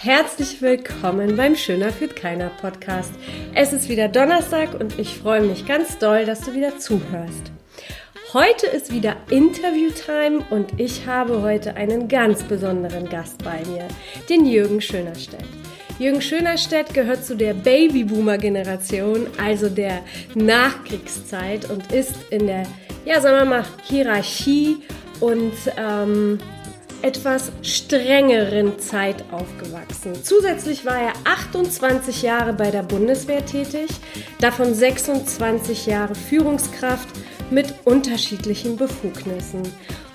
Herzlich willkommen beim Schöner führt keiner Podcast. Es ist wieder Donnerstag und ich freue mich ganz doll, dass du wieder zuhörst. Heute ist wieder Interviewtime und ich habe heute einen ganz besonderen Gast bei mir, den Jürgen Schönerstedt. Jürgen Schönerstedt gehört zu der Babyboomer-Generation, also der Nachkriegszeit und ist in der, ja, sagen wir mal, Hierarchie und ähm, etwas strengeren Zeit aufgewachsen. Zusätzlich war er 28 Jahre bei der Bundeswehr tätig, davon 26 Jahre Führungskraft mit unterschiedlichen Befugnissen.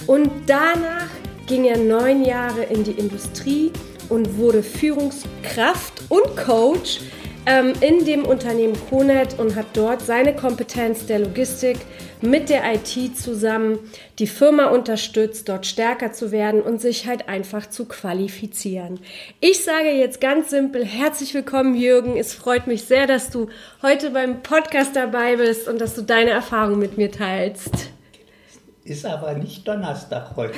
Und danach ging er neun Jahre in die Industrie und wurde Führungskraft und Coach ähm, in dem Unternehmen Conet und hat dort seine Kompetenz der Logistik mit der IT zusammen die Firma unterstützt, dort stärker zu werden und sich halt einfach zu qualifizieren. Ich sage jetzt ganz simpel, herzlich willkommen Jürgen. Es freut mich sehr, dass du heute beim Podcast dabei bist und dass du deine Erfahrung mit mir teilst. Ist aber nicht Donnerstag heute.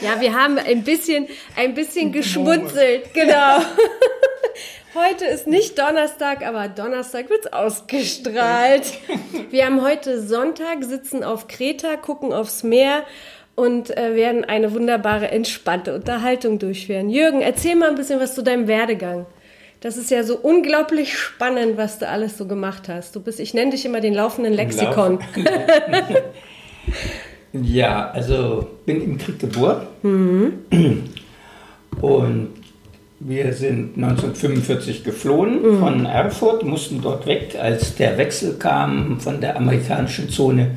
ja, wir haben ein bisschen, ein bisschen geschmunzelt, genau. Heute ist nicht Donnerstag, aber Donnerstag wird es ausgestrahlt. Wir haben heute Sonntag, sitzen auf Kreta, gucken aufs Meer und äh, werden eine wunderbare, entspannte Unterhaltung durchführen. Jürgen, erzähl mal ein bisschen was zu deinem Werdegang. Das ist ja so unglaublich spannend, was du alles so gemacht hast. Du bist, ich nenne dich immer den laufenden Lexikon. ja, also bin im Krieg geboren. Mhm. Und wir sind 1945 geflohen mhm. von Erfurt, mussten dort weg, als der Wechsel kam von der amerikanischen Zone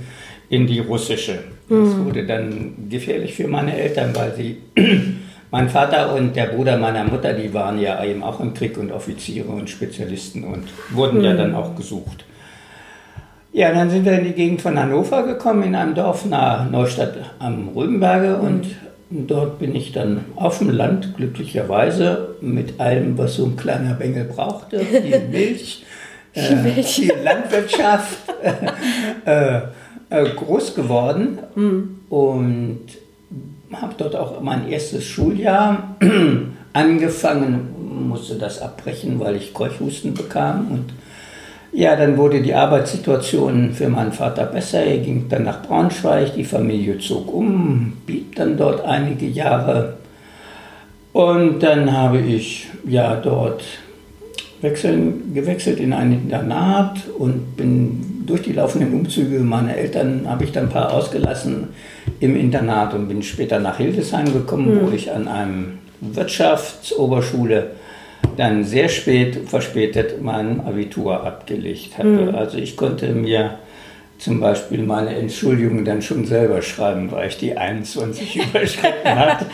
in die russische. Mhm. Das wurde dann gefährlich für meine Eltern, weil sie, mein Vater und der Bruder meiner Mutter, die waren ja eben auch im Krieg und Offiziere und Spezialisten und wurden mhm. ja dann auch gesucht. Ja, dann sind wir in die Gegend von Hannover gekommen, in einem Dorf nahe Neustadt am Rübenberge und und dort bin ich dann auf dem Land, glücklicherweise, mit allem, was so ein kleiner Bengel brauchte. Viel Milch, äh, viel Landwirtschaft, äh, äh, groß geworden. Mhm. Und habe dort auch mein erstes Schuljahr angefangen, musste das abbrechen, weil ich Keuchhusten bekam und ja, dann wurde die Arbeitssituation für meinen Vater besser. Er ging dann nach Braunschweig, die Familie zog um, blieb dann dort einige Jahre. Und dann habe ich ja dort wechseln, gewechselt in ein Internat und bin durch die laufenden Umzüge meiner Eltern habe ich dann ein paar ausgelassen im Internat und bin später nach Hildesheim gekommen, mhm. wo ich an einem Wirtschaftsoberschule dann sehr spät, verspätet mein Abitur abgelegt hatte. Mhm. Also ich konnte mir zum Beispiel meine Entschuldigung dann schon selber schreiben, weil ich die 21 überschritten hatte.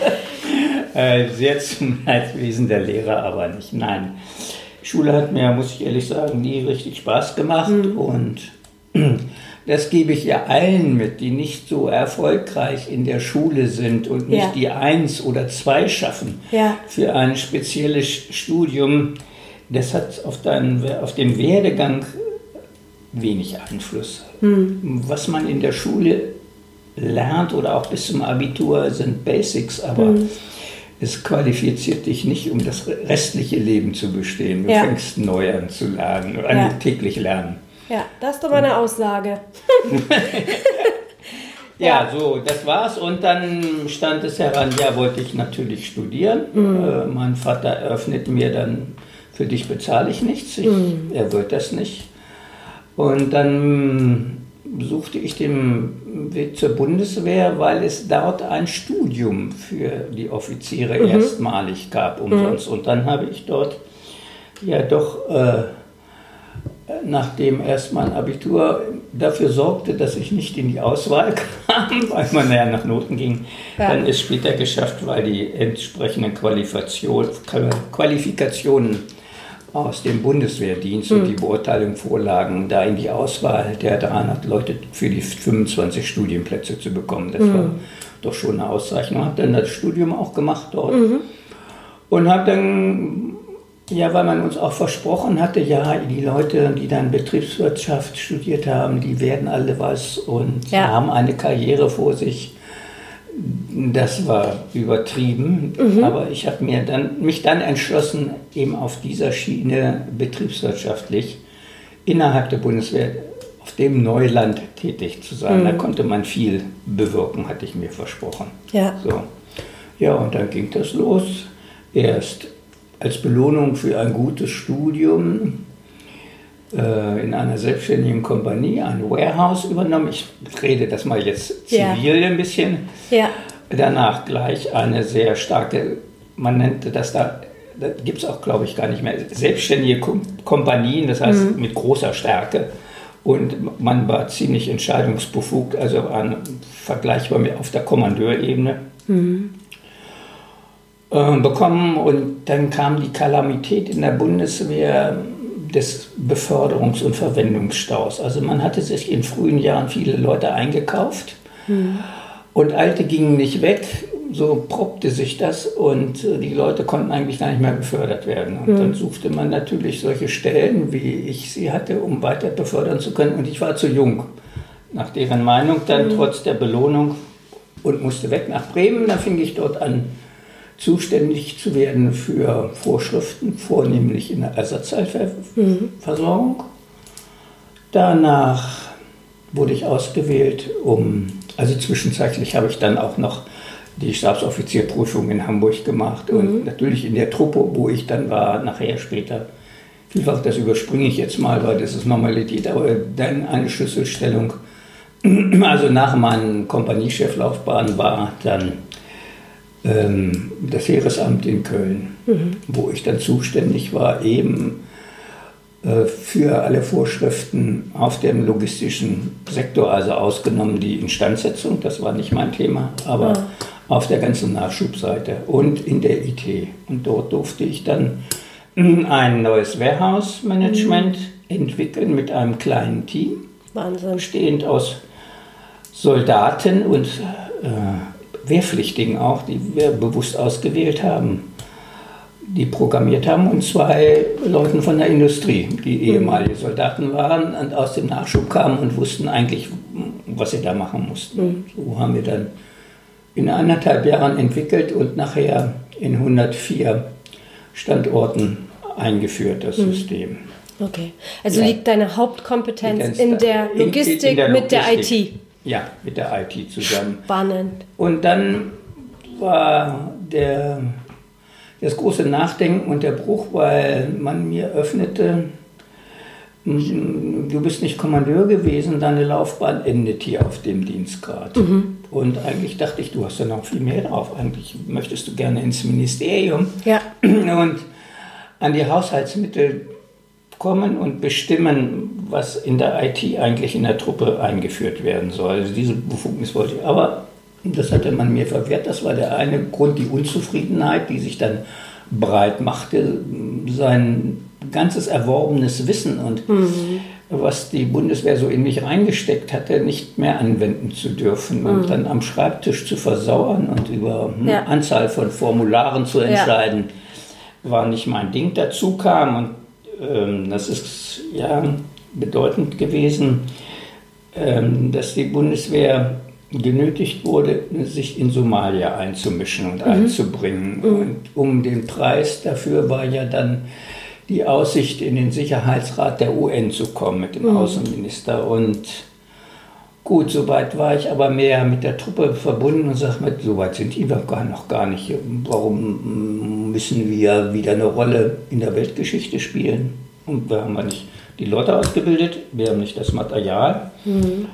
äh, sehr zum Leidwesen der Lehrer, aber nicht. Nein. Schule hat mir, muss ich ehrlich sagen, nie richtig Spaß gemacht mhm. und das gebe ich ja allen mit, die nicht so erfolgreich in der Schule sind und nicht ja. die Eins oder Zwei schaffen ja. für ein spezielles Studium. Das hat auf, deinen, auf den Werdegang wenig Einfluss. Hm. Was man in der Schule lernt oder auch bis zum Abitur sind Basics, aber hm. es qualifiziert dich nicht, um das restliche Leben zu bestehen. Du ja. fängst neu an zu lernen oder ja. täglich lernen. Ja, das ist doch mal eine Aussage. ja, so, das war's. Und dann stand es heran, ja, wollte ich natürlich studieren. Mhm. Äh, mein Vater eröffnet mir dann, für dich bezahle ich nichts. Ich, mhm. Er wird das nicht. Und dann suchte ich den Weg zur Bundeswehr, weil es dort ein Studium für die Offiziere mhm. erstmalig gab, umsonst. Mhm. Und dann habe ich dort ja doch äh, nachdem erst mein Abitur dafür sorgte, dass ich nicht in die Auswahl kam, weil man ja nach Noten ging, ja. dann ist später geschafft, weil die entsprechenden Qualifikationen aus dem Bundeswehrdienst mhm. und hm. die Beurteilung vorlagen, da in die Auswahl der 300 Leute für die 25 Studienplätze zu bekommen. Das mhm. war doch schon eine Auszeichnung. Habe dann das Studium auch gemacht dort mhm. und habe dann ja, weil man uns auch versprochen hatte, ja, die Leute, die dann Betriebswirtschaft studiert haben, die werden alle was und ja. haben eine Karriere vor sich. Das war übertrieben, mhm. aber ich habe mir dann, mich dann entschlossen, eben auf dieser Schiene betriebswirtschaftlich innerhalb der Bundeswehr auf dem Neuland tätig zu sein. Mhm. Da konnte man viel bewirken, hatte ich mir versprochen. Ja. So. Ja, und dann ging das los. Erst als Belohnung für ein gutes Studium äh, in einer selbstständigen Kompanie ein Warehouse übernommen. Ich rede das mal jetzt zivil ja. ein bisschen. Ja. Danach gleich eine sehr starke, man nannte das da, da gibt es auch, glaube ich, gar nicht mehr, selbstständige Kom Kompanien, das heißt mhm. mit großer Stärke. Und man war ziemlich entscheidungsbefugt, also an, vergleichbar mit auf der Kommandeurebene. Mhm. Äh, bekommen und dann kam die Kalamität in der Bundeswehr des Beförderungs- und Verwendungsstaus. Also man hatte sich in frühen Jahren viele Leute eingekauft mhm. und alte gingen nicht weg. So proppte sich das und äh, die Leute konnten eigentlich gar nicht mehr befördert werden. Und mhm. dann suchte man natürlich solche Stellen, wie ich sie hatte, um weiter befördern zu können. Und ich war zu jung, nach deren Meinung, dann mhm. trotz der Belohnung und musste weg nach Bremen. Da fing ich dort an, zuständig zu werden für Vorschriften, vornehmlich in der Ersatzteilversorgung. Danach wurde ich ausgewählt, um, also zwischenzeitlich habe ich dann auch noch die Stabsoffizierprüfung in Hamburg gemacht mhm. und natürlich in der Truppe, wo ich dann war, nachher später. Vielfach, das überspringe ich jetzt mal, weil das ist Normalität, aber dann eine Schlüsselstellung. Also nach meiner Kompaniecheflaufbahn war dann ähm, das Heeresamt in Köln, mhm. wo ich dann zuständig war, eben äh, für alle Vorschriften auf dem logistischen Sektor, also ausgenommen die Instandsetzung, das war nicht mein Thema, aber ja. auf der ganzen Nachschubseite und in der IT. Und dort durfte ich dann ein neues Warehouse-Management mhm. entwickeln mit einem kleinen Team, Wahnsinn. bestehend aus Soldaten und äh, Wehrpflichtigen auch, die wir bewusst ausgewählt haben, die programmiert haben und zwei Leuten von der Industrie, die mhm. ehemalige Soldaten waren und aus dem Nachschub kamen und wussten eigentlich, was sie da machen mussten. Mhm. So haben wir dann in anderthalb Jahren entwickelt und nachher in 104 Standorten eingeführt, das mhm. System. Okay, also ja. liegt deine Hauptkompetenz in der Logistik, in, in der Logistik mit der IT? Ja, mit der IT zusammen. Spannend. Und dann war der, das große Nachdenken und der Bruch, weil man mir öffnete, du bist nicht Kommandeur gewesen, deine Laufbahn endet hier auf dem Dienstgrad. Mhm. Und eigentlich dachte ich, du hast ja noch viel mehr drauf. Eigentlich möchtest du gerne ins Ministerium. Ja. Und an die Haushaltsmittel kommen und bestimmen, was in der IT eigentlich in der Truppe eingeführt werden soll. Also diese Befugnis wollte ich. Aber das hatte man mir verwehrt. Das war der eine Grund, die Unzufriedenheit, die sich dann breit machte, sein ganzes erworbenes Wissen und mhm. was die Bundeswehr so in mich reingesteckt hatte, nicht mehr anwenden zu dürfen mhm. und dann am Schreibtisch zu versauern und über eine ja. Anzahl von Formularen zu entscheiden, ja. war nicht mein Ding. Dazu kam und das ist ja bedeutend gewesen, ähm, dass die Bundeswehr genötigt wurde, sich in Somalia einzumischen und mhm. einzubringen. Mhm. Und um den Preis dafür war ja dann die Aussicht, in den Sicherheitsrat der UN zu kommen mit dem mhm. Außenminister. Und gut, soweit war ich aber mehr mit der Truppe verbunden und sagte mir, so weit sind die gar noch gar nicht. Warum müssen wir wieder eine Rolle in der Weltgeschichte spielen? Und wir haben nicht die Leute ausgebildet, wir haben nicht das Material. Mhm.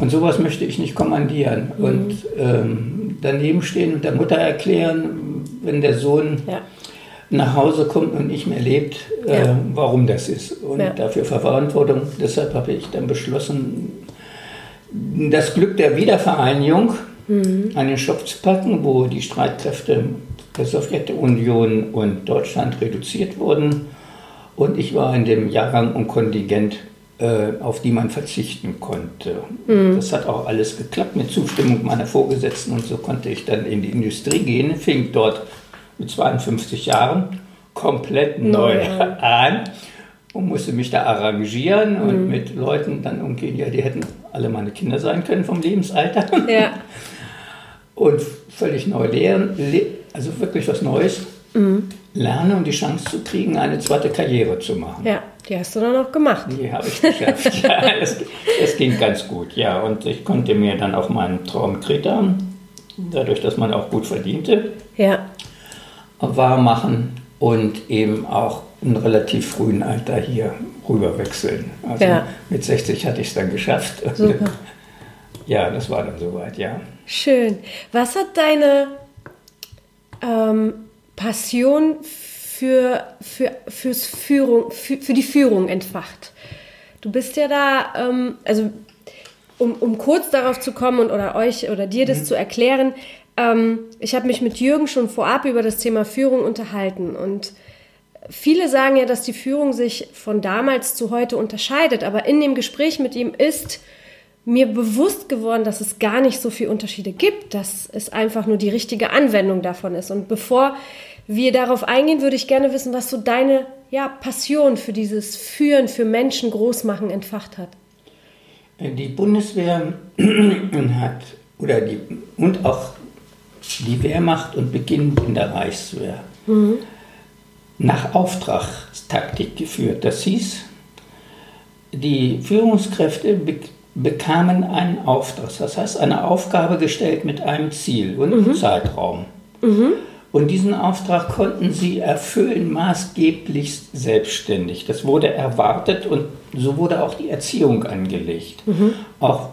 Und sowas möchte ich nicht kommandieren. Mhm. Und ähm, daneben stehen und der Mutter erklären, wenn der Sohn ja. nach Hause kommt und nicht mehr lebt, äh, ja. warum das ist. Und ja. dafür Verantwortung. Deshalb habe ich dann beschlossen, das Glück der Wiedervereinigung mhm. an den Schopf zu packen, wo die Streitkräfte der Sowjetunion und Deutschland reduziert wurden. Und ich war in dem Jahrgang und Kontingent, äh, auf die man verzichten konnte. Mhm. Das hat auch alles geklappt mit Zustimmung meiner Vorgesetzten und so konnte ich dann in die Industrie gehen, fing dort mit 52 Jahren komplett neu mhm. an und musste mich da arrangieren mhm. und mit Leuten dann umgehen, ja, die hätten alle meine Kinder sein können vom Lebensalter. Ja. und völlig neu lehren, also wirklich was Neues mhm. lerne und die Chance zu kriegen, eine zweite Karriere zu machen. Ja, die hast du dann auch gemacht. Die habe ich geschafft. ja, es, es, ging ganz gut, ja. Und ich konnte mir dann auch meinen Traum Kreta, dadurch, dass man auch gut verdiente, ja. wahr machen und eben auch in relativ frühen Alter hier rüber wechseln. Also ja. mit 60 hatte ich es dann geschafft. Super. Ja, das war dann soweit, ja. Schön. Was hat deine ähm, Passion für, für, fürs Führung, für, für die Führung entfacht? Du bist ja da, ähm, also um, um kurz darauf zu kommen und oder euch oder dir das mhm. zu erklären, ähm, ich habe mich mit Jürgen schon vorab über das Thema Führung unterhalten und viele sagen ja, dass die Führung sich von damals zu heute unterscheidet, aber in dem Gespräch mit ihm ist mir bewusst geworden, dass es gar nicht so viele Unterschiede gibt, dass es einfach nur die richtige Anwendung davon ist. Und bevor wir darauf eingehen, würde ich gerne wissen, was so deine ja, Passion für dieses Führen, für Menschen großmachen entfacht hat. Die Bundeswehr hat, oder die, und auch die Wehrmacht und beginnend in der Reichswehr, mhm. nach Auftragstaktik geführt. Das hieß, die Führungskräfte bekamen einen Auftrag, das heißt eine Aufgabe gestellt mit einem Ziel und einem mhm. Zeitraum. Mhm. Und diesen Auftrag konnten sie erfüllen, maßgeblich selbstständig. Das wurde erwartet und so wurde auch die Erziehung angelegt. Mhm. Auch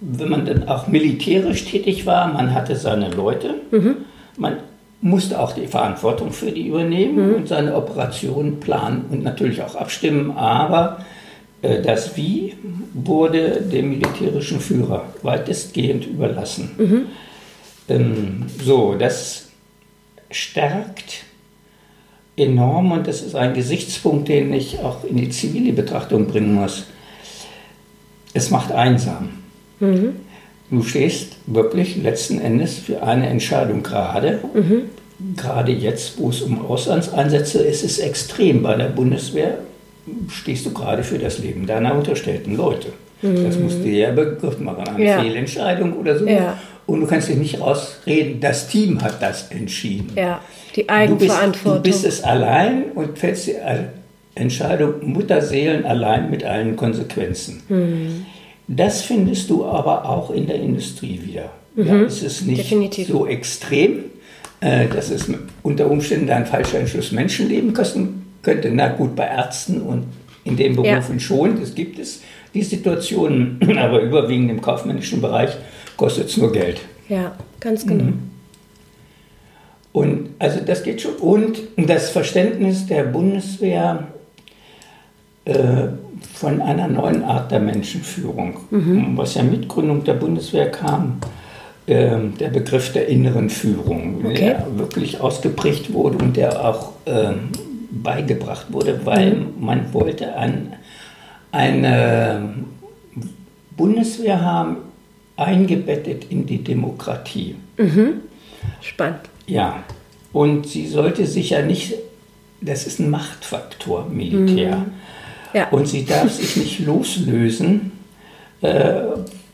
wenn man dann auch militärisch tätig war, man hatte seine Leute, mhm. man musste auch die Verantwortung für die übernehmen mhm. und seine Operationen planen und natürlich auch abstimmen, aber äh, das Wie wurde dem militärischen Führer weitestgehend überlassen. Mhm. Ähm, so, das stärkt enorm und das ist ein Gesichtspunkt, den ich auch in die zivile Betrachtung bringen muss. Es macht einsam. Mhm. Du stehst wirklich letzten Endes für eine Entscheidung gerade. Mhm. Gerade jetzt, wo es um Auslandseinsätze ist, ist es extrem bei der Bundeswehr stehst du gerade für das Leben deiner unterstellten Leute. Mhm. Das musst du ja Begriff machen, eine ja. Fehlentscheidung oder so. Ja. Und du kannst dich nicht rausreden, das Team hat das entschieden. Ja, die Eigenverantwortung. Du bist, du bist es allein und fällst die Entscheidung Mutterseelen allein mit allen Konsequenzen. Mhm. Das findest du aber auch in der Industrie wieder. Mhm. Ja, es ist nicht Definitiv. so extrem, äh, dass es unter Umständen ein falscher Entschluss Menschenleben kosten könnte. Na gut, bei Ärzten und in den Berufen ja. schon, das gibt es die Situationen, aber überwiegend im kaufmännischen Bereich kostet es nur Geld. Ja, ganz genau. Mhm. Und also das geht schon. Und das Verständnis der Bundeswehr äh, von einer neuen Art der Menschenführung, mhm. was ja mit Gründung der Bundeswehr kam, äh, der Begriff der inneren Führung, okay. der wirklich ausgeprägt wurde und der auch äh, beigebracht wurde, weil mhm. man wollte ein, eine Bundeswehr haben, eingebettet in die Demokratie. Mhm. Spannend. Ja, und sie sollte sich ja nicht, das ist ein Machtfaktor, Militär. Mhm. Ja. Und sie darf sich nicht loslösen äh,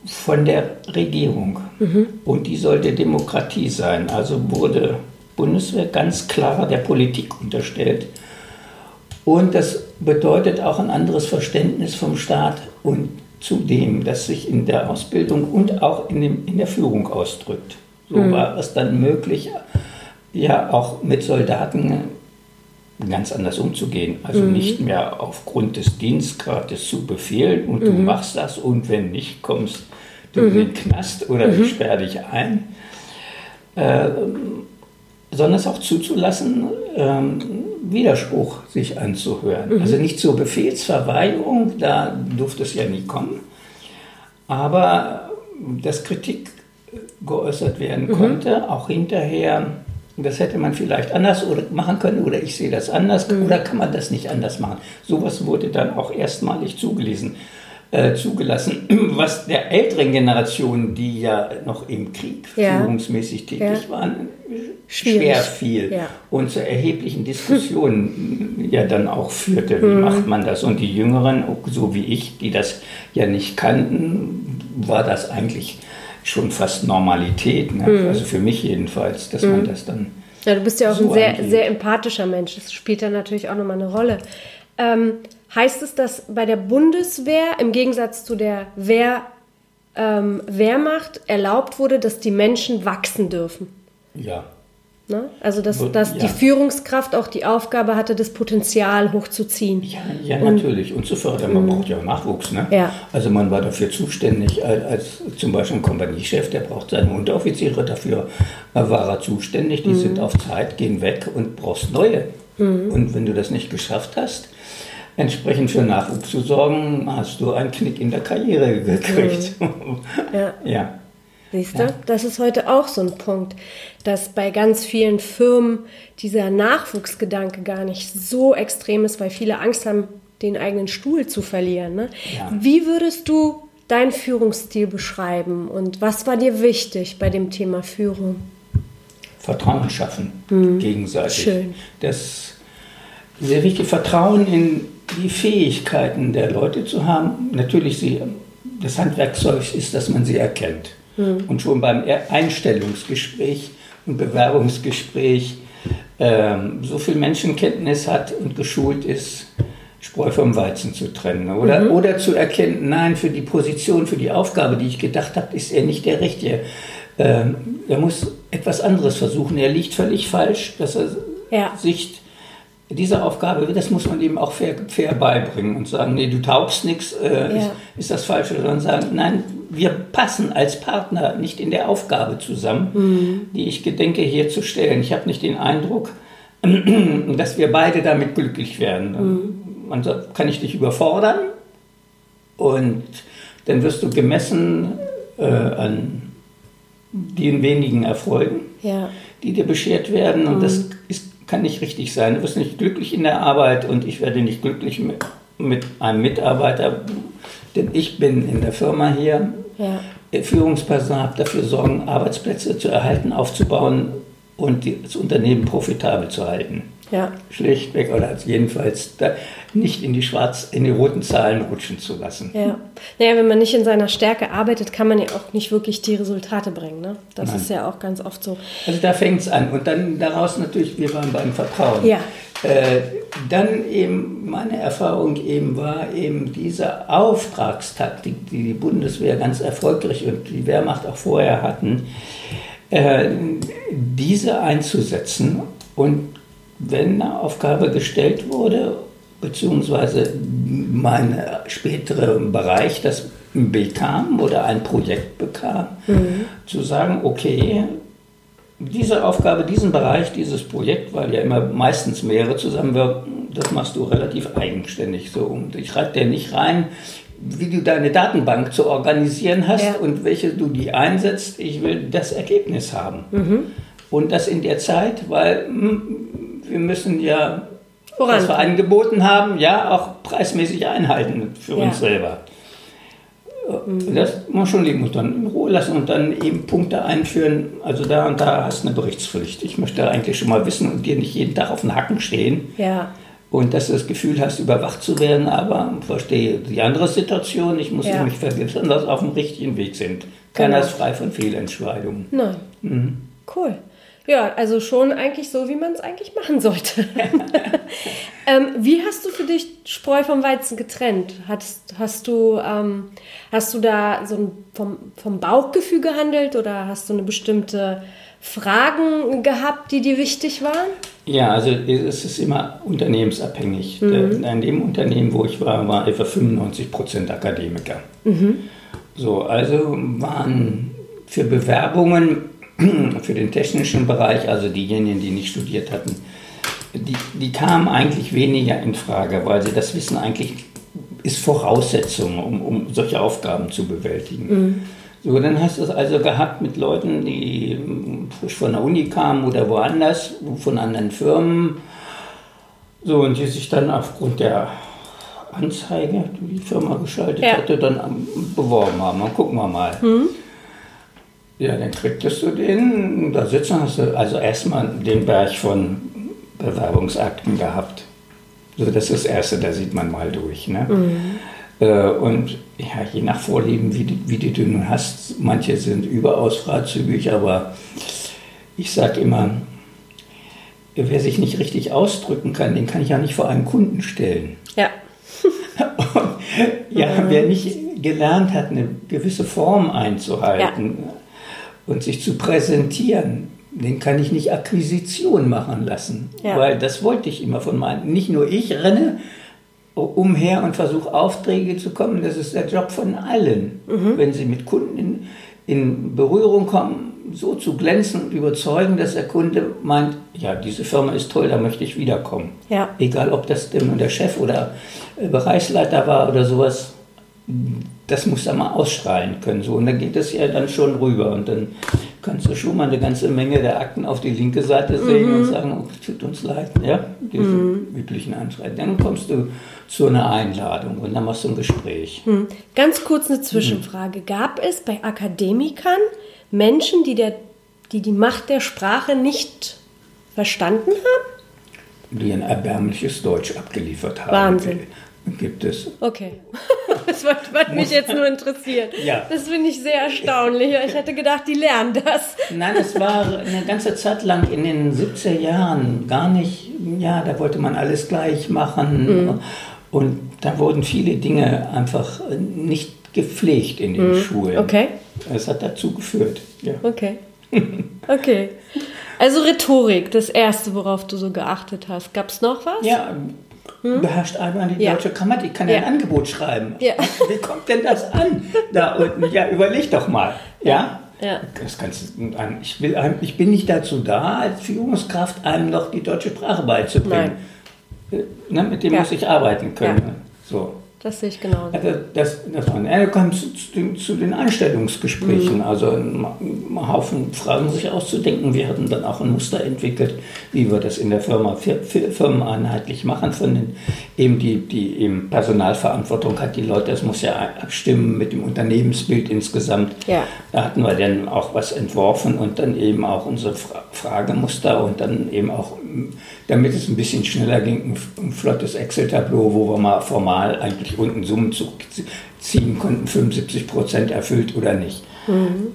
von der Regierung. Mhm. Und die sollte Demokratie sein. Also wurde Bundeswehr ganz klar der Politik unterstellt. Und das bedeutet auch ein anderes Verständnis vom Staat und zudem, das sich in der Ausbildung und auch in, dem, in der Führung ausdrückt. So mhm. war es dann möglich, ja auch mit Soldaten ganz anders umzugehen. Also mhm. nicht mehr aufgrund des Dienstgrades zu befehlen und mhm. du machst das und wenn nicht, kommst du in den mhm. Knast oder ich mhm. sperre dich ein. Äh, sondern es auch zuzulassen, ähm, Widerspruch sich anzuhören. Mhm. Also nicht zur Befehlsverweigerung, da durfte es ja nie kommen, aber dass Kritik geäußert werden mhm. konnte, auch hinterher, das hätte man vielleicht anders machen können oder ich sehe das anders mhm. oder kann man das nicht anders machen. Sowas wurde dann auch erstmalig zugelesen. Äh, zugelassen, was der älteren Generation, die ja noch im Krieg ja. führungsmäßig tätig ja. waren, Schwierig. schwer fiel ja. und zu erheblichen Diskussionen ja dann auch führte. Wie mhm. macht man das? Und die Jüngeren, so wie ich, die das ja nicht kannten, war das eigentlich schon fast Normalität. Ne? Mhm. Also für mich jedenfalls, dass mhm. man das dann. Ja, du bist ja auch so ein sehr, sehr empathischer Mensch. Das spielt dann natürlich auch nochmal eine Rolle. Ähm, heißt es, dass bei der Bundeswehr im Gegensatz zu der Wehr, ähm, Wehrmacht erlaubt wurde, dass die Menschen wachsen dürfen? Ja. Ne? Also, dass, dass ja. die Führungskraft auch die Aufgabe hatte, das Potenzial hochzuziehen. Ja, ja und, natürlich. Und zu fördern. Man braucht ja auch Nachwuchs. Ne? Ja. Also, man war dafür zuständig, als, als zum Beispiel ein Kompaniechef, der braucht seine Unteroffiziere, dafür war er zuständig. Die mhm. sind auf Zeit, gehen weg und brauchst neue. Mhm. Und wenn du das nicht geschafft hast, entsprechend für Nachwuchs zu sorgen, hast du einen Knick in der Karriere gekriegt. Mhm. Ja. ja. Siehst du, ja. das ist heute auch so ein Punkt, dass bei ganz vielen Firmen dieser Nachwuchsgedanke gar nicht so extrem ist, weil viele Angst haben, den eigenen Stuhl zu verlieren. Ne? Ja. Wie würdest du deinen Führungsstil beschreiben und was war dir wichtig bei dem Thema Führung? Vertrauen schaffen, hm. gegenseitig. Schön. Das sehr wichtig, Vertrauen in die Fähigkeiten der Leute zu haben. Natürlich, sie, das Handwerkzeug ist, dass man sie erkennt. Mhm. Und schon beim Einstellungsgespräch und Bewerbungsgespräch ähm, so viel Menschenkenntnis hat und geschult ist, Spreu vom Weizen zu trennen. Oder, mhm. oder zu erkennen, nein, für die Position, für die Aufgabe, die ich gedacht habe, ist er nicht der Richtige. Ähm, er muss etwas anderes versuchen. Er liegt völlig falsch, dass er ja. sich diese Aufgabe, das muss man eben auch fair, fair beibringen und sagen, nee, du taugst nichts, äh, ja. ist, ist, das Falsche, sondern sagen, nein, wir passen als Partner nicht in der Aufgabe zusammen, mhm. die ich gedenke hier zu stellen. Ich habe nicht den Eindruck, dass wir beide damit glücklich werden. Mhm. Man sagt, kann ich dich überfordern und dann wirst du gemessen äh, an den wenigen Erfolgen, ja. die dir beschert werden und mhm. das ist kann nicht richtig sein. Du wirst nicht glücklich in der Arbeit und ich werde nicht glücklich mit, mit einem Mitarbeiter, denn ich bin in der Firma hier. Ja. Führungsperson habe dafür sorgen, Arbeitsplätze zu erhalten, aufzubauen und das Unternehmen profitabel zu halten. Ja. Schlichtweg oder jedenfalls nicht in die schwarz, in die roten Zahlen rutschen zu lassen. Ja. Naja, wenn man nicht in seiner Stärke arbeitet, kann man ja auch nicht wirklich die Resultate bringen. Ne? Das Nein. ist ja auch ganz oft so. Also da fängt es an. Und dann daraus natürlich, wir waren beim Vertrauen. Ja. Äh, dann eben, meine Erfahrung eben war eben diese Auftragstaktik, die die Bundeswehr ganz erfolgreich und die Wehrmacht auch vorher hatten, äh, diese einzusetzen und wenn eine Aufgabe gestellt wurde, beziehungsweise mein späterer Bereich das bekam oder ein Projekt bekam, mhm. zu sagen, okay, diese Aufgabe, diesen Bereich, dieses Projekt, weil ja immer meistens mehrere zusammenwirken, das machst du relativ eigenständig so. Und ich schreibe dir nicht rein, wie du deine Datenbank zu organisieren hast ja. und welche du die einsetzt. Ich will das Ergebnis haben. Mhm. Und das in der Zeit, weil hm, wir müssen ja, Voran. was wir angeboten haben, ja auch preismäßig einhalten für ja. uns selber. Mhm. Das muss man schon leben und dann in Ruhe lassen und dann eben Punkte einführen. Also da und da hast du eine Berichtspflicht. Ich möchte eigentlich schon mal wissen und dir nicht jeden Tag auf den Hacken stehen. Ja. Und dass du das Gefühl hast, überwacht zu werden, aber verstehe die andere Situation. Ich muss ja. mich vergewissern, dass wir auf dem richtigen Weg sind. Keiner genau. ist frei von Fehlentscheidungen. Nein. Mhm. Cool. Ja, also schon eigentlich so, wie man es eigentlich machen sollte. ähm, wie hast du für dich Spreu vom Weizen getrennt? Hast, hast, du, ähm, hast du da so ein, vom, vom Bauchgefühl gehandelt oder hast du eine bestimmte Fragen gehabt, die dir wichtig waren? Ja, also es ist immer unternehmensabhängig. Mhm. In dem Unternehmen, wo ich war, war etwa 95 Prozent Akademiker. Mhm. So, also waren für Bewerbungen für den technischen Bereich, also diejenigen, die nicht studiert hatten, die, die kamen eigentlich weniger in Frage, weil sie das Wissen eigentlich ist Voraussetzung, um, um solche Aufgaben zu bewältigen. Mhm. So, dann hast du es also gehabt mit Leuten, die frisch von der Uni kamen oder woanders, von anderen Firmen. So, und die sich dann aufgrund der Anzeige, die die Firma geschaltet ja. hatte, dann beworben haben. Dann gucken wir mal. Mhm. Ja, dann kriegtest du den, da sitzen hast du also erstmal den Berg von Bewerbungsakten gehabt. So, das ist das Erste, da sieht man mal durch. Ne? Mhm. Äh, und ja, je nach Vorlieben, wie, wie die du nun hast, manche sind überaus freizügig, aber ich sage immer, wer sich nicht richtig ausdrücken kann, den kann ich ja nicht vor einen Kunden stellen. Ja. ja, mhm. wer nicht gelernt hat, eine gewisse Form einzuhalten ja. Und sich zu präsentieren, den kann ich nicht Akquisition machen lassen. Ja. Weil das wollte ich immer von meinen. Nicht nur ich renne umher und versuche Aufträge zu kommen, das ist der Job von allen. Mhm. Wenn sie mit Kunden in, in Berührung kommen, so zu glänzen und überzeugen, dass der Kunde meint, ja, diese Firma ist toll, da möchte ich wiederkommen. Ja. Egal, ob das der Chef oder äh, Bereichsleiter war oder sowas, das muss er mal ausstrahlen können. So. Und dann geht es ja dann schon rüber. Und dann kannst du schon mal eine ganze Menge der Akten auf die linke Seite sehen mhm. und sagen, oh, tut uns leid, ja, diese mhm. üblichen Anschreiben. Dann kommst du zu einer Einladung und dann machst du ein Gespräch. Mhm. Ganz kurz eine Zwischenfrage. Gab es bei Akademikern Menschen, die, der, die die Macht der Sprache nicht verstanden haben? Die ein erbärmliches Deutsch abgeliefert haben. Wahnsinn. Gibt es. Okay. Das würde mich jetzt nur interessieren. Ja. Das finde ich sehr erstaunlich. Ich hätte gedacht, die lernen das. Nein, es war eine ganze Zeit lang in den 70er Jahren gar nicht, ja, da wollte man alles gleich machen. Mhm. Und da wurden viele Dinge einfach nicht gepflegt in den mhm. Schulen. Okay. Es hat dazu geführt. Ja. Okay. Okay. Also Rhetorik, das Erste, worauf du so geachtet hast. Gab es noch was? Ja, hm? beherrscht einmal die ja. deutsche Grammatik, kann ja. ein Angebot schreiben. Ja. Wie kommt denn das an? Da unten? Ja, überleg doch mal. Ja? Ja. Das du, ich, will, ich bin nicht dazu da, als Führungskraft einem noch die deutsche Sprache beizubringen. Äh, ne, mit dem muss ich arbeiten können. Ja. So. Das sehe ich genau. Also das, das war, er kam zu, zu, zu, den Einstellungsgesprächen. Mhm. Also ein, ein Haufen Fragen sich auszudenken. Wir hatten dann auch ein Muster entwickelt, wie wir das in der Firma firmeneinheitlich machen. Von den, eben die, die eben Personalverantwortung hat die Leute, das muss ja abstimmen mit dem Unternehmensbild insgesamt. Ja. Da hatten wir dann auch was entworfen und dann eben auch unsere Fragemuster und dann eben auch damit es ein bisschen schneller ging, ein flottes Excel-Tableau, wo wir mal formal eigentlich unten Summen ziehen konnten, 75 Prozent erfüllt oder nicht. Mhm.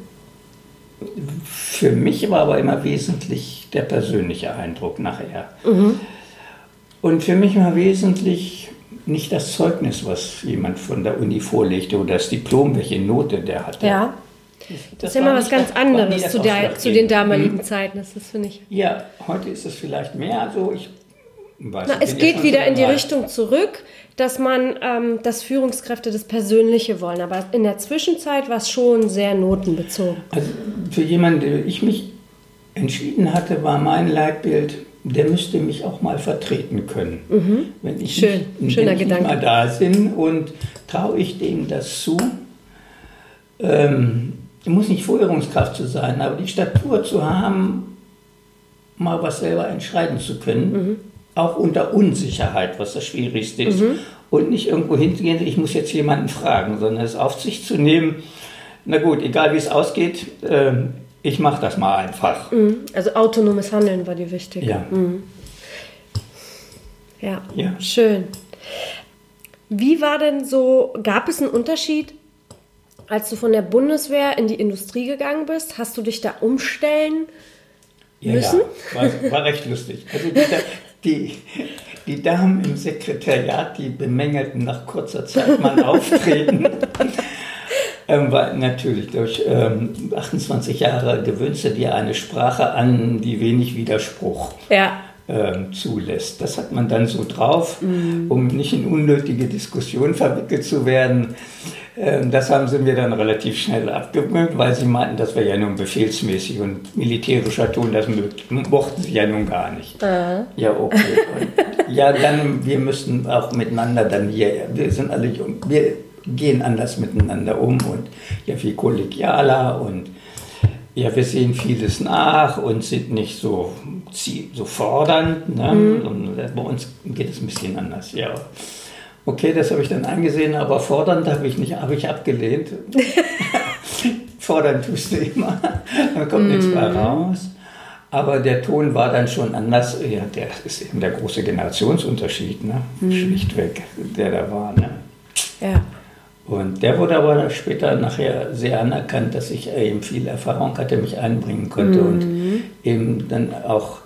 Für mich war aber immer wesentlich der persönliche Eindruck nachher. Mhm. Und für mich war wesentlich nicht das Zeugnis, was jemand von der Uni vorlegte oder das Diplom, welche Note der hatte. Ja. Das, das ist immer was ganz anderes zu, der, zu, den damaligen mhm. Zeiten. Das finde ich. Ja, heute ist es vielleicht mehr so. Ich weiß, Na, es geht wieder in die Richtung zurück, dass man, ähm, dass Führungskräfte das Persönliche wollen. Aber in der Zwischenzeit war es schon sehr notenbezogen. Also für jemanden, der ich mich entschieden hatte, war mein Leitbild, der müsste mich auch mal vertreten können. Mhm. Wenn ich Schön, nicht, schöner wenn ich Gedanke. mal da bin und traue ich dem das zu. Ähm, muss nicht Vorführungskraft zu sein, aber die Statur zu haben, mal was selber entscheiden zu können, mhm. auch unter Unsicherheit, was das Schwierigste ist. Mhm. Und nicht irgendwo hinzugehen, ich muss jetzt jemanden fragen, sondern es auf sich zu nehmen, na gut, egal wie es ausgeht, äh, ich mache das mal einfach. Mhm. Also autonomes Handeln war dir wichtig. Ja. Mhm. ja. Ja, schön. Wie war denn so, gab es einen Unterschied als du von der Bundeswehr in die Industrie gegangen bist, hast du dich da umstellen müssen? Ja, war, war recht lustig. Also die, die, die, Damen im Sekretariat, die bemängelten nach kurzer Zeit mein Auftreten. ähm, weil natürlich durch ähm, 28 Jahre gewöhnst du dir eine Sprache an, die wenig Widerspruch ja. Ähm, zulässt. Das hat man dann so drauf, mm. um nicht in unnötige Diskussionen verwickelt zu werden. Ähm, das haben sie mir dann relativ schnell abgewöhnt, weil sie meinten, das wäre ja nun befehlsmäßig und militärischer Ton, das mochten sie ja nun gar nicht. Aha. Ja, okay. Und ja, dann, wir müssen auch miteinander dann hier, wir sind alle jung, wir gehen anders miteinander um und ja viel kollegialer und ja, wir sehen vieles nach und sind nicht so, so fordernd. Ne? Mhm. Bei uns geht es ein bisschen anders, ja. Okay, das habe ich dann angesehen, aber fordernd habe ich nicht, habe ich abgelehnt. Fordern tust du immer, da kommt mm. nichts mehr raus. Aber der Ton war dann schon anders. Ja, der ist eben der große Generationsunterschied, ne? Mm. schlichtweg, der da war. Ne? Ja. Und der wurde aber später nachher sehr anerkannt, dass ich eben viel Erfahrung hatte, mich einbringen konnte mhm. und eben dann auch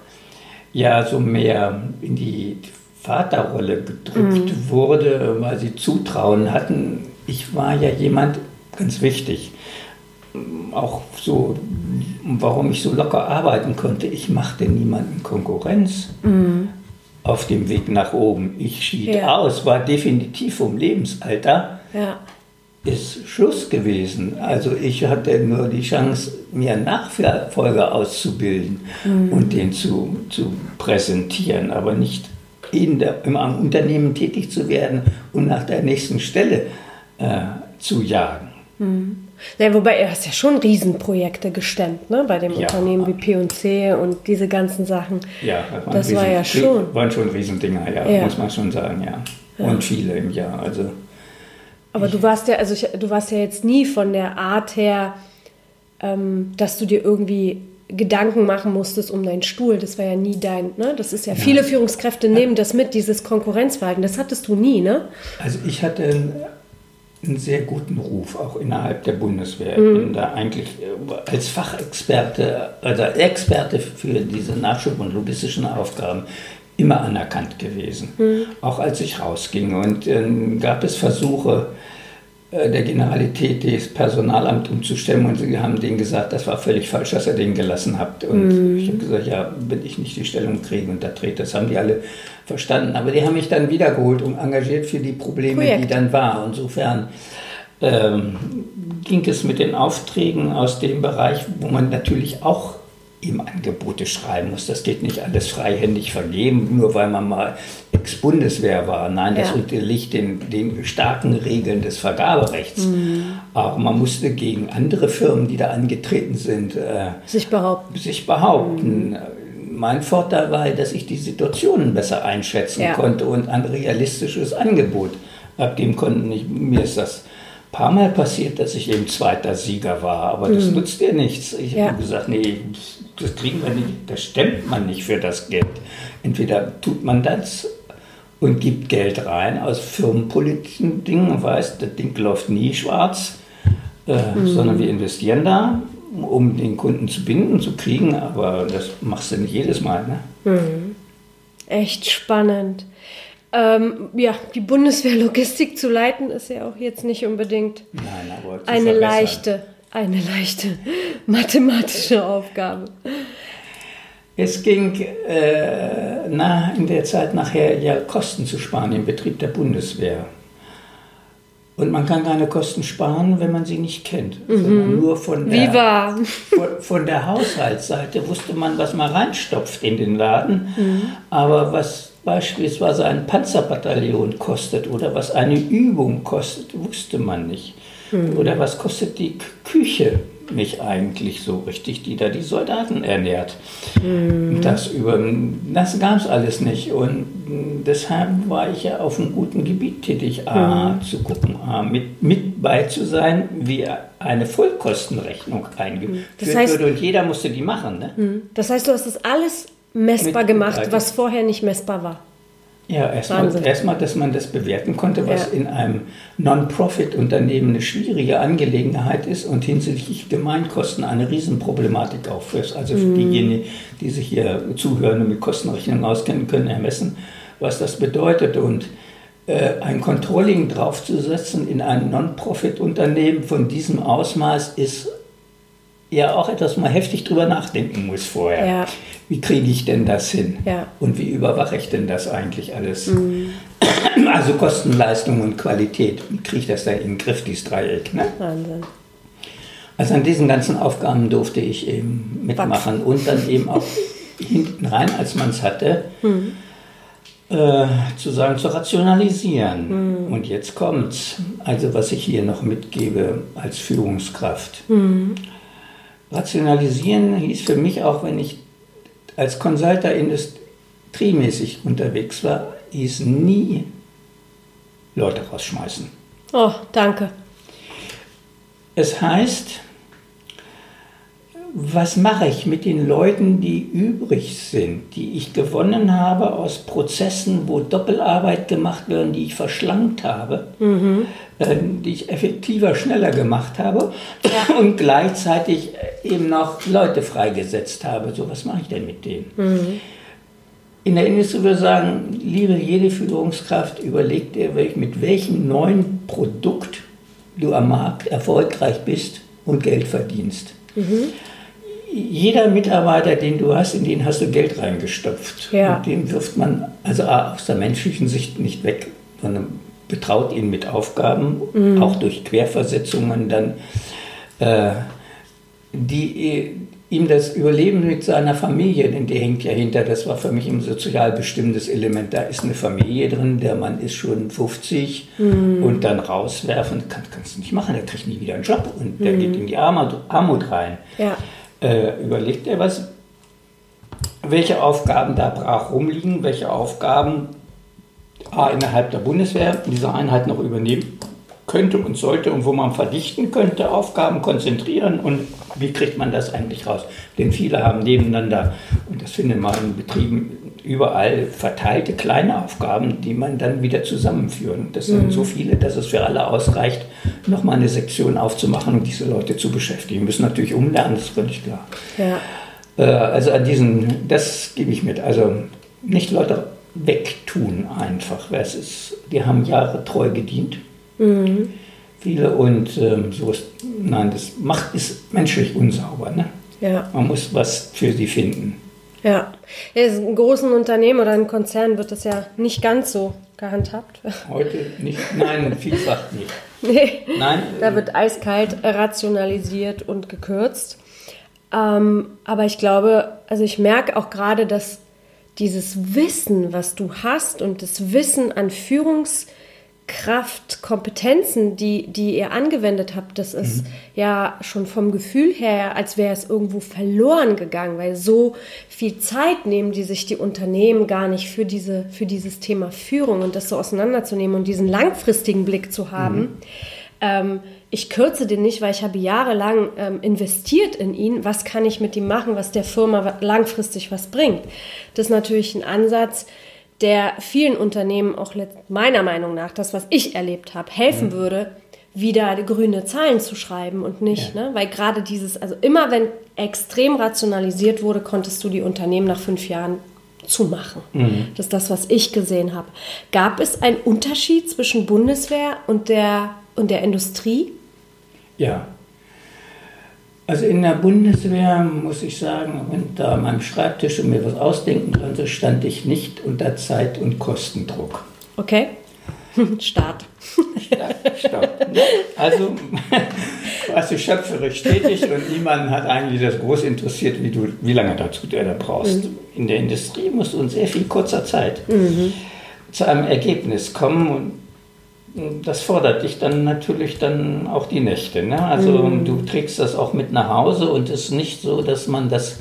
ja so mehr in die Vaterrolle gedrückt mhm. wurde, weil sie Zutrauen hatten. Ich war ja jemand, ganz wichtig, auch so, warum ich so locker arbeiten konnte. Ich machte niemanden Konkurrenz mhm. auf dem Weg nach oben. Ich schied ja. aus, war definitiv vom Lebensalter. Ja. Ist Schluss gewesen. Also ich hatte nur die Chance, mir Nachfolger auszubilden mhm. und den zu, zu präsentieren, aber nicht in der, im Unternehmen tätig zu werden und nach der nächsten Stelle äh, zu jagen. Mhm. Ja, wobei er hast ja schon Riesenprojekte gestemmt, ne? Bei dem ja. Unternehmen wie P&C und diese ganzen Sachen. Ja, das, das war ja schon. Waren schon Riesendinger, ja, ja, muss man schon sagen, ja. ja. Und viele im Jahr, also. Aber du warst ja, also ich, du warst ja jetzt nie von der Art her, ähm, dass du dir irgendwie Gedanken machen musstest um deinen Stuhl. Das war ja nie dein, ne? Das ist ja, viele Führungskräfte nehmen das mit, dieses Konkurrenzverhalten. Das hattest du nie, ne? Also ich hatte einen sehr guten Ruf, auch innerhalb der Bundeswehr. Mhm. Ich bin da eigentlich äh, als Fachexperte, also Experte für diese Nachschub- und logistischen Aufgaben immer anerkannt gewesen, mhm. auch als ich rausging. Und dann äh, gab es Versuche, äh, der Generalität das Personalamt umzustemmen und sie haben denen gesagt, das war völlig falsch, dass ihr den gelassen habt. Und mm. ich habe gesagt, ja, wenn ich nicht die Stellung kriege und da trete, das haben die alle verstanden. Aber die haben mich dann wiedergeholt und engagiert für die Probleme, Projekt. die dann waren. Insofern ähm, ging es mit den Aufträgen aus dem Bereich, wo man natürlich auch ihm Angebote schreiben muss. Das geht nicht alles freihändig vergeben, nur weil man mal Ex-Bundeswehr war. Nein, das ja. unterliegt den, den starken Regeln des Vergaberechts. Mhm. Aber man musste gegen andere Firmen, die da angetreten sind, äh, sich behaupten. Sich behaupten. Mhm. Mein Vorteil war, dass ich die Situationen besser einschätzen ja. konnte und ein realistisches Angebot abgeben konnte. Ich, mir ist das paar Mal passiert, dass ich eben zweiter Sieger war, aber das mhm. nutzt dir nichts. Ich ja. habe gesagt, nee, das kriegen wir nicht, das stemmt man nicht für das Geld. Entweder tut man das und gibt Geld rein aus firmenpolitischen Dingen und weiß, das Ding läuft nie schwarz, äh, mhm. sondern wir investieren da, um den Kunden zu binden, zu kriegen, aber das machst du nicht jedes Mal. Ne? Mhm. Echt spannend. Ähm, ja, die Bundeswehrlogistik zu leiten ist ja auch jetzt nicht unbedingt Nein, eine leichte, eine leichte mathematische Aufgabe. Es ging äh, na, in der Zeit nachher ja Kosten zu sparen im Betrieb der Bundeswehr. Und man kann keine Kosten sparen, wenn man sie nicht kennt. Mhm. Nur von der, von, von, der Haushaltsseite wusste man, was man reinstopft in den Laden. Mhm. Aber was beispielsweise ein Panzerbataillon kostet oder was eine Übung kostet, wusste man nicht. Mhm. Oder was kostet die Küche nicht eigentlich so richtig, die da die Soldaten ernährt. Mhm. Das, das gab es alles nicht. Und deshalb war ich ja auf einem guten Gebiet tätig, A, mhm. zu gucken, A, mit, mit bei zu sein, wie eine Vollkostenrechnung eingeführt das heißt, würde. Und jeder musste die machen. Ne? Mhm. Das heißt, du hast das alles messbar gemacht, was vorher nicht messbar war. Ja, erstmal, erst dass man das bewerten konnte, was ja. in einem Non-Profit-Unternehmen eine schwierige Angelegenheit ist und hinsichtlich Gemeinkosten eine Riesenproblematik aufführt. Also für mm. diejenigen, die sich hier zuhören und mit Kostenrechnungen auskennen, können ermessen, was das bedeutet. Und äh, ein Controlling draufzusetzen in ein Non-Profit-Unternehmen von diesem Ausmaß ist ja auch etwas mal heftig drüber nachdenken muss vorher. Ja. Wie kriege ich denn das hin? Ja. Und wie überwache ich denn das eigentlich alles? Mhm. Also Kosten, Leistung und Qualität. Wie kriege ich das da in den Griff, dieses Dreieck? Ne? Wahnsinn. Also an diesen ganzen Aufgaben durfte ich eben mitmachen Back. und dann eben auch hinten rein, als man es hatte, mhm. äh, zu sagen, zu rationalisieren. Mhm. Und jetzt kommt's. Also was ich hier noch mitgebe als Führungskraft. Mhm. Rationalisieren hieß für mich auch, wenn ich als Consulter industriemäßig unterwegs war, hieß nie Leute rausschmeißen. Oh, danke. Es heißt, was mache ich mit den Leuten, die übrig sind, die ich gewonnen habe aus Prozessen, wo Doppelarbeit gemacht wird, die ich verschlankt habe, mhm. äh, die ich effektiver, schneller gemacht habe ja. und gleichzeitig eben noch Leute freigesetzt habe. So, was mache ich denn mit denen? Mhm. In der Industrie würde ich sagen, liebe jede Führungskraft, überleg dir, mit welchem neuen Produkt du am Markt erfolgreich bist und Geld verdienst. Mhm jeder Mitarbeiter, den du hast, in den hast du Geld reingestopft. Ja. Und den wirft man also aus der menschlichen Sicht nicht weg, sondern betraut ihn mit Aufgaben, mhm. auch durch Querversetzungen dann, äh, die äh, ihm das Überleben mit seiner Familie, denn der hängt ja hinter, das war für mich ein sozial bestimmtes Element. Da ist eine Familie drin, der Mann ist schon 50 mhm. und dann rauswerfen, kann, kannst du nicht machen, der kriegt nie wieder einen Job und der mhm. geht in die Armut, Armut rein. Ja äh, überlegt er was, welche Aufgaben da brach rumliegen, welche Aufgaben A, innerhalb der Bundeswehr diese Einheit noch übernehmen könnte und sollte und wo man verdichten könnte, Aufgaben konzentrieren und wie kriegt man das eigentlich raus? Denn viele haben nebeneinander, und das findet man in Betrieben überall, verteilte kleine Aufgaben, die man dann wieder zusammenführen. Das sind mhm. so viele, dass es für alle ausreicht, nochmal eine Sektion aufzumachen und diese Leute zu beschäftigen. Wir müssen natürlich umlernen, das ist völlig klar. Ja. Äh, also an diesen, das gebe ich mit. Also nicht Leute wegtun einfach. Es ist, die haben Jahre treu gedient Mhm. Viele und ähm, so ist, nein, das macht ist menschlich unsauber. Ne? Ja. Man muss was für sie finden. Ja, in großen Unternehmen oder in Konzernen wird das ja nicht ganz so gehandhabt. Heute nicht, nein, vielfach nicht. Nee, nein, da wird eiskalt rationalisiert und gekürzt. Ähm, aber ich glaube, also ich merke auch gerade, dass dieses Wissen, was du hast und das Wissen an Führungs- Kraft, Kompetenzen, die, die ihr angewendet habt, das ist mhm. ja schon vom Gefühl her, als wäre es irgendwo verloren gegangen, weil so viel Zeit nehmen die sich die Unternehmen gar nicht für, diese, für dieses Thema Führung und das so auseinanderzunehmen und diesen langfristigen Blick zu haben. Mhm. Ähm, ich kürze den nicht, weil ich habe jahrelang ähm, investiert in ihn. Was kann ich mit ihm machen, was der Firma langfristig was bringt? Das ist natürlich ein Ansatz, der vielen Unternehmen auch meiner Meinung nach, das, was ich erlebt habe, helfen mhm. würde, wieder grüne Zahlen zu schreiben und nicht, ja. ne? weil gerade dieses, also immer wenn extrem rationalisiert wurde, konntest du die Unternehmen nach fünf Jahren zumachen. Mhm. Das ist das, was ich gesehen habe. Gab es einen Unterschied zwischen Bundeswehr und der, und der Industrie? Ja, also in der Bundeswehr muss ich sagen, unter da meinem Schreibtisch und mir was ausdenken konnte, stand ich nicht unter Zeit- und Kostendruck. Okay. Start. Start, Start. Also warst du schöpferisch tätig und niemand hat eigentlich das groß interessiert, wie, du, wie lange dazu du da brauchst. Mhm. In der Industrie musst du in sehr viel kurzer Zeit mhm. zu einem Ergebnis kommen und das fordert dich dann natürlich dann auch die Nächte. Ne? Also mhm. du trägst das auch mit nach Hause und es ist nicht so, dass man das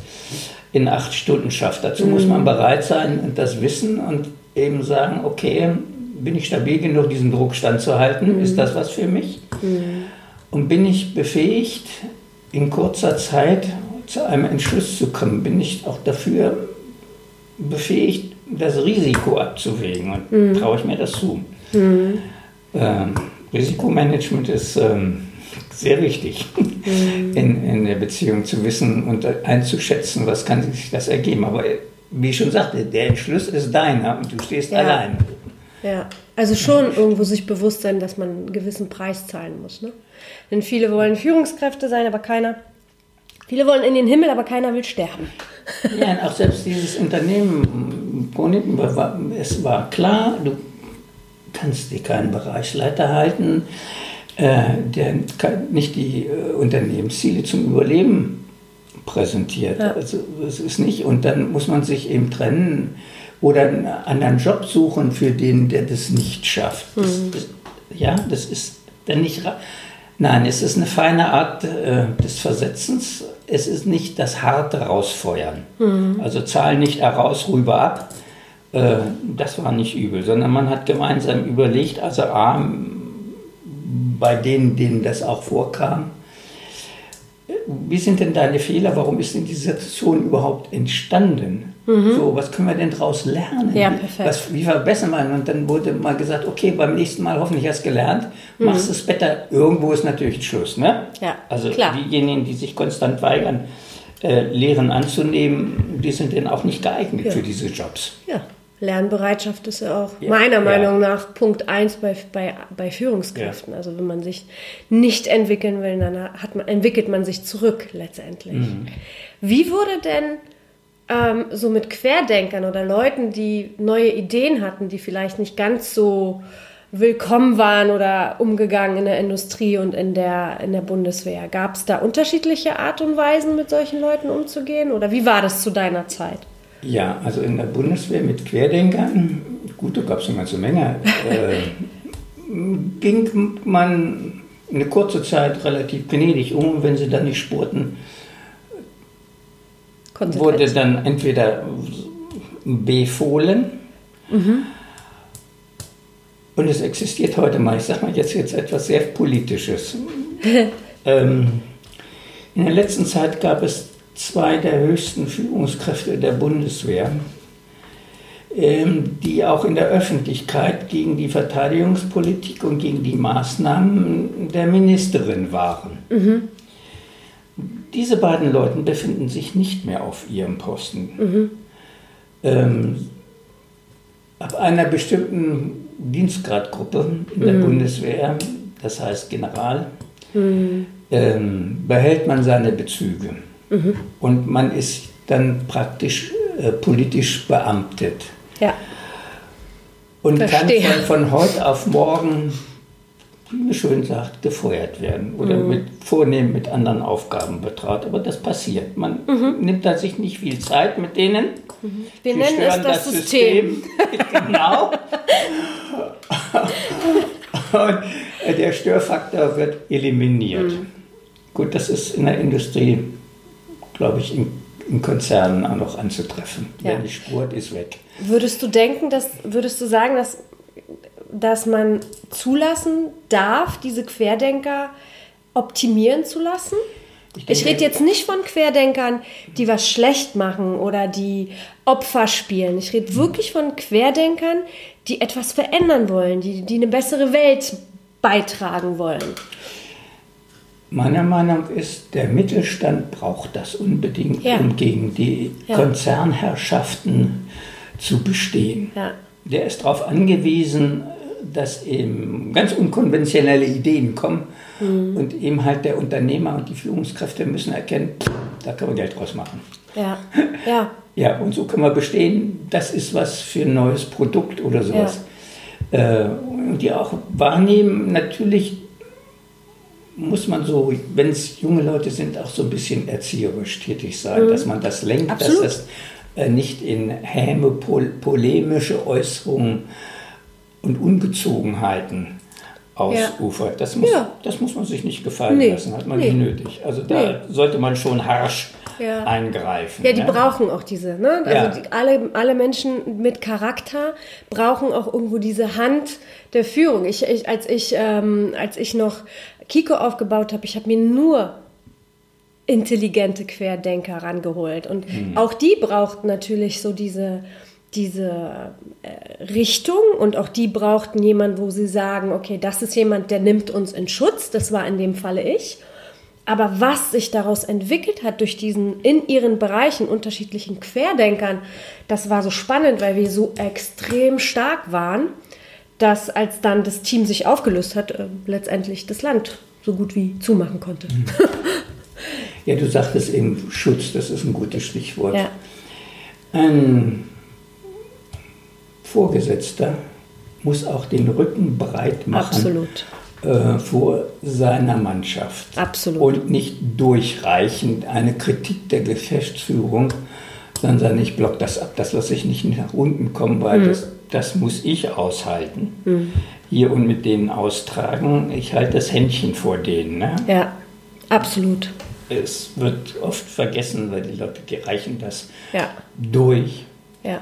in acht Stunden schafft. Dazu mhm. muss man bereit sein und das wissen und eben sagen, okay, bin ich stabil genug, diesen Druck standzuhalten? Mhm. Ist das was für mich? Mhm. Und bin ich befähigt, in kurzer Zeit zu einem Entschluss zu kommen? Bin ich auch dafür befähigt, das Risiko abzuwägen? Und mhm. traue ich mir das zu? Ähm, Risikomanagement ist ähm, sehr wichtig mhm. in, in der Beziehung zu wissen und einzuschätzen, was kann sich das ergeben. Aber wie ich schon sagte, der Entschluss ist deiner und du stehst ja. allein. Ja, also schon irgendwo sich bewusst sein, dass man einen gewissen Preis zahlen muss. Ne? Denn viele wollen Führungskräfte sein, aber keiner. Viele wollen in den Himmel, aber keiner will sterben. Ja, und auch selbst dieses Unternehmen, es war klar, du kannst dir keinen Bereichsleiter halten, äh, der nicht die äh, Unternehmensziele zum Überleben präsentiert. Ja. Also das ist nicht. Und dann muss man sich eben trennen oder einen anderen Job suchen für den, der das nicht schafft. Das, das, ja, das ist dann nicht. Nein, es ist eine feine Art äh, des Versetzens. Es ist nicht das harte Rausfeuern. Mhm. Also Zahl nicht heraus, rüber ab, äh, das war nicht übel, sondern man hat gemeinsam überlegt, also A, bei denen, denen das auch vorkam, wie sind denn deine Fehler? Warum ist denn diese Situation überhaupt entstanden? Mhm. So, was können wir denn daraus lernen? Ja, perfekt. Was, wie verbessern wir? Und dann wurde mal gesagt, okay, beim nächsten Mal hoffentlich hast du gelernt, mhm. machst es besser. Irgendwo ist natürlich Schluss, ne? Ja, Also klar. diejenigen, die sich konstant weigern, äh, Lehren anzunehmen, die sind dann auch nicht geeignet Ja. für diese Jobs. Ja, Lernbereitschaft ist ja auch Ja, meiner ja. Meinung nach Punkt eins bei, bei, bei Führungskräften. Also wenn man sich nicht entwickeln will, dann hat man, entwickelt man sich zurück letztendlich. Mhm. Wie wurde denn ähm, so mit Querdenkern oder Leuten, die neue Ideen hatten, die vielleicht nicht ganz so willkommen waren oder umgegangen in der Industrie und in der, in der Bundeswehr? Gab es da unterschiedliche Art und Weisen, mit solchen Leuten umzugehen? Oder wie war das zu deiner Zeit? Ja, also in der Bundeswehr mit Querdenkern, gut, da gab es eine ganze Menge, äh, ging man eine kurze Zeit relativ gnädig um und wenn sie dann nicht spurten, wurde dann entweder befohlen. Und es existiert heute mal, ich sag mal jetzt, jetzt etwas sehr Politisches. ähm, in der letzten Zeit gab es zwei der höchsten Führungskräfte der Bundeswehr, ähm, die auch in der Öffentlichkeit gegen die Verteidigungspolitik und gegen die Maßnahmen der Ministerin waren. Diese beiden Leute befinden sich nicht mehr auf ihrem Posten. Ähm, ab einer bestimmten Dienstgradgruppe in der Bundeswehr, das heißt General, ähm, behält man seine Bezüge. Und man ist dann praktisch äh, politisch beamtet. Ja. Und Verstehe. kann von, von heute auf morgen, wie man schön sagt, gefeuert werden oder Mhm. mit, vornehm mit anderen Aufgaben betraut. Aber das passiert. Man nimmt da sich nicht viel Zeit mit denen. Mhm. Wir Sie nennen es stören das System. genau. Und der Störfaktor wird eliminiert. Mhm. Gut, das ist in der Industrie, glaube ich, in, in Konzernen auch noch anzutreffen. Ja. Wer nicht spurt, ist weg. Würdest du denken, dass, würdest du sagen, dass, dass man zulassen darf, diese Querdenker optimieren zu lassen? Ich Ich rede jetzt nicht von Querdenkern, die was schlecht machen oder die Opfer spielen. Ich rede wirklich von Querdenkern, die etwas verändern wollen, die, die eine bessere Welt beitragen wollen. Meiner Meinung ist, der Mittelstand braucht das unbedingt, Ja. um gegen die Ja. Konzernherrschaften zu bestehen. Ja. Der ist darauf angewiesen, dass eben ganz unkonventionelle Ideen kommen Mhm. und eben halt der Unternehmer und die Führungskräfte müssen erkennen, da können wir Geld draus machen. Ja, ja, Ja, und so können wir bestehen, das ist was für ein neues Produkt oder sowas. Äh, und die auch wahrnehmen, natürlich muss man so, wenn es junge Leute sind, auch so ein bisschen erzieherisch tätig sein, dass man das lenkt, Mhm. Absolut. dass das äh, nicht in häme, pol polemische Äußerungen und Ungezogenheiten ausufert. Das, muss, Ja. das muss man sich nicht gefallen Nee. lassen, hat man Nee. nicht nötig. Also da sollte man schon harsch Ja. eingreifen. Ja, die ne? brauchen auch diese, ne? Also Ja. die, alle, alle Menschen mit Charakter brauchen auch irgendwo diese Hand der Führung. Ich, ich, als, ich, ähm, als ich noch Kiko aufgebaut habe, ich habe mir nur intelligente Querdenker rangeholt. Und auch die brauchten natürlich so diese, diese äh, Richtung und auch die brauchten jemanden, wo sie sagen, okay, das ist jemand, der nimmt uns in Schutz. Das war in dem Falle ich. Aber was sich daraus entwickelt hat durch diesen in ihren Bereichen unterschiedlichen Querdenkern, das war so spannend, weil wir so extrem stark waren, dass als dann das Team sich aufgelöst hat, äh, letztendlich das Land so gut wie zumachen konnte. Ja, du sagtest eben Schutz, das ist ein gutes Stichwort. Ja. Ein Vorgesetzter muss auch den Rücken breit machen. Äh, vor seiner Mannschaft. Absolut. Und nicht durchreichend eine Kritik der Geschäftsführung, sondern sagen, ich block das ab, das lasse ich nicht nach unten kommen, weil Mhm. das, das muss ich aushalten. Hier und mit denen austragen. Ich halte das Händchen vor denen. Ne? Ja, absolut. Es wird oft vergessen, weil die Leute die reichen das Ja, durch. ja.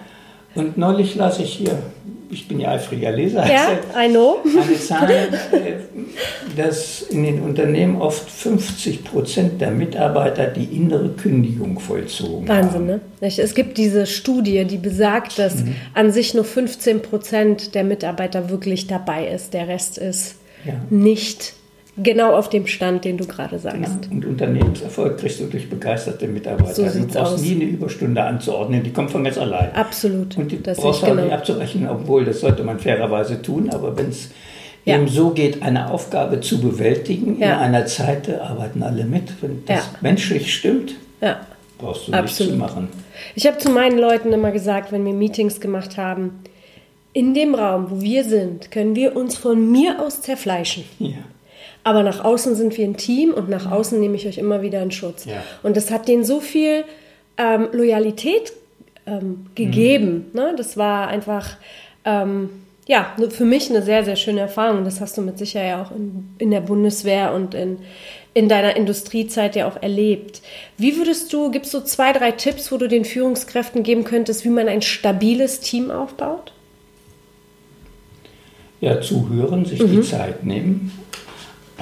Und neulich las ich hier, ich bin ja eifriger Leser, Ja, I know. eine Zahl, äh, dass in den Unternehmen oft 50 Prozent der Mitarbeiter die innere Kündigung vollzogen Wahnsinn, haben. ne? Nicht? Es gibt diese Studie, die besagt, dass Mhm. an sich nur 15 Prozent der Mitarbeiter wirklich dabei ist. Der Rest ist Ja. nicht genau auf dem Stand, den du gerade Ja, sagst. und Unternehmenserfolg kriegst du durch begeisterte Mitarbeiter. So du brauchst aus. nie eine Überstunde anzuordnen, die kommt von ganz allein. Absolut. Und die das brauchst du auch nicht genau. abzurechnen, obwohl das sollte man fairerweise tun, aber wenn es Ja. eben so geht, eine Aufgabe zu bewältigen in Ja. einer Zeit, da arbeiten alle mit. Wenn das Ja. menschlich stimmt, Ja. brauchst du Absolut. nichts zu machen. Ich habe zu meinen Leuten immer gesagt, wenn wir Meetings gemacht haben, in dem Raum, wo wir sind, können wir uns von mir aus zerfleischen. Ja. Aber nach außen sind wir ein Team und nach außen nehme ich euch immer wieder in Schutz. Ja. Und das hat denen so viel ähm, Loyalität ähm, gegeben. Ne? Das war einfach, ähm, ja, ne- für mich eine sehr, sehr schöne Erfahrung. Das hast du mit Sicherheit ja auch in, in der Bundeswehr und in, in deiner Industriezeit ja auch erlebt. Wie würdest du, gibst du zwei, drei Tipps, wo du den Führungskräften geben könntest, wie man ein stabiles Team aufbaut? Ja, zuhören, sich Mhm. die Zeit nehmen.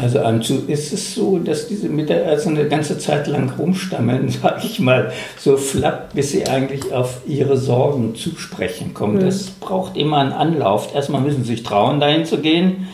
Also ähm, zu, ist es so, dass diese Mitarbeiter also eine ganze Zeit lang rumstammeln, sage ich mal, so flapp, bis sie eigentlich auf ihre Sorgen zu sprechen kommen. Das braucht immer einen Anlauf. Erstmal müssen sie sich trauen, dahin zu gehen.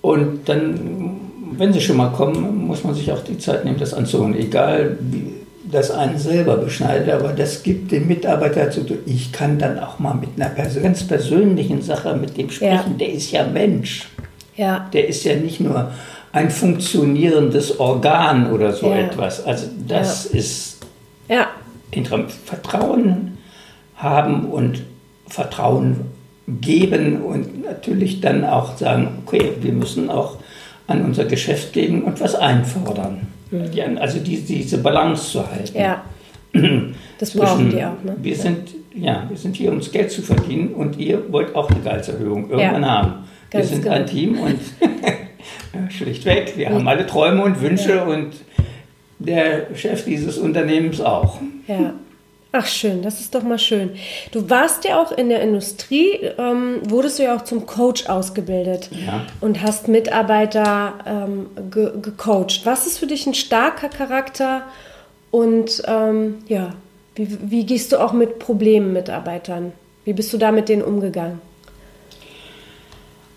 Und dann, wenn sie schon mal kommen, muss man sich auch die Zeit nehmen, das anzuhören. Egal, wie das einen selber beschneidet, aber das gibt dem Mitarbeiter dazu, ich kann dann auch mal mit einer ganz persönlichen Sache mit dem sprechen. Der ist ja Mensch. Ja. Der ist ja nicht nur ein funktionierendes Organ oder so Ja. etwas. Also das ist Ja. Vertrauen haben und Vertrauen geben und natürlich dann auch sagen, okay, wir müssen auch an unser Geschäft gehen und was einfordern. Die, also die, diese Balance zu halten. Mhm. Ja. Das brauchen die auch, ne? Wir sind, ja, wir sind hier, um das Geld zu verdienen und ihr wollt auch eine Gehaltserhöhung irgendwann haben. Wir ganz sind genau. ein Team und ja, schlichtweg, wir haben alle Träume und Wünsche und der Chef dieses Unternehmens auch. Ja. Ach schön, das ist doch mal schön. Du warst ja auch in der Industrie, ähm, wurdest du ja auch zum Coach ausgebildet Ja. und hast Mitarbeiter ähm, ge gecoacht. Was ist für dich ein starker Charakter und ähm, ja, wie, wie gehst du auch mit Problemen Mitarbeitern? Wie bist du da mit denen umgegangen?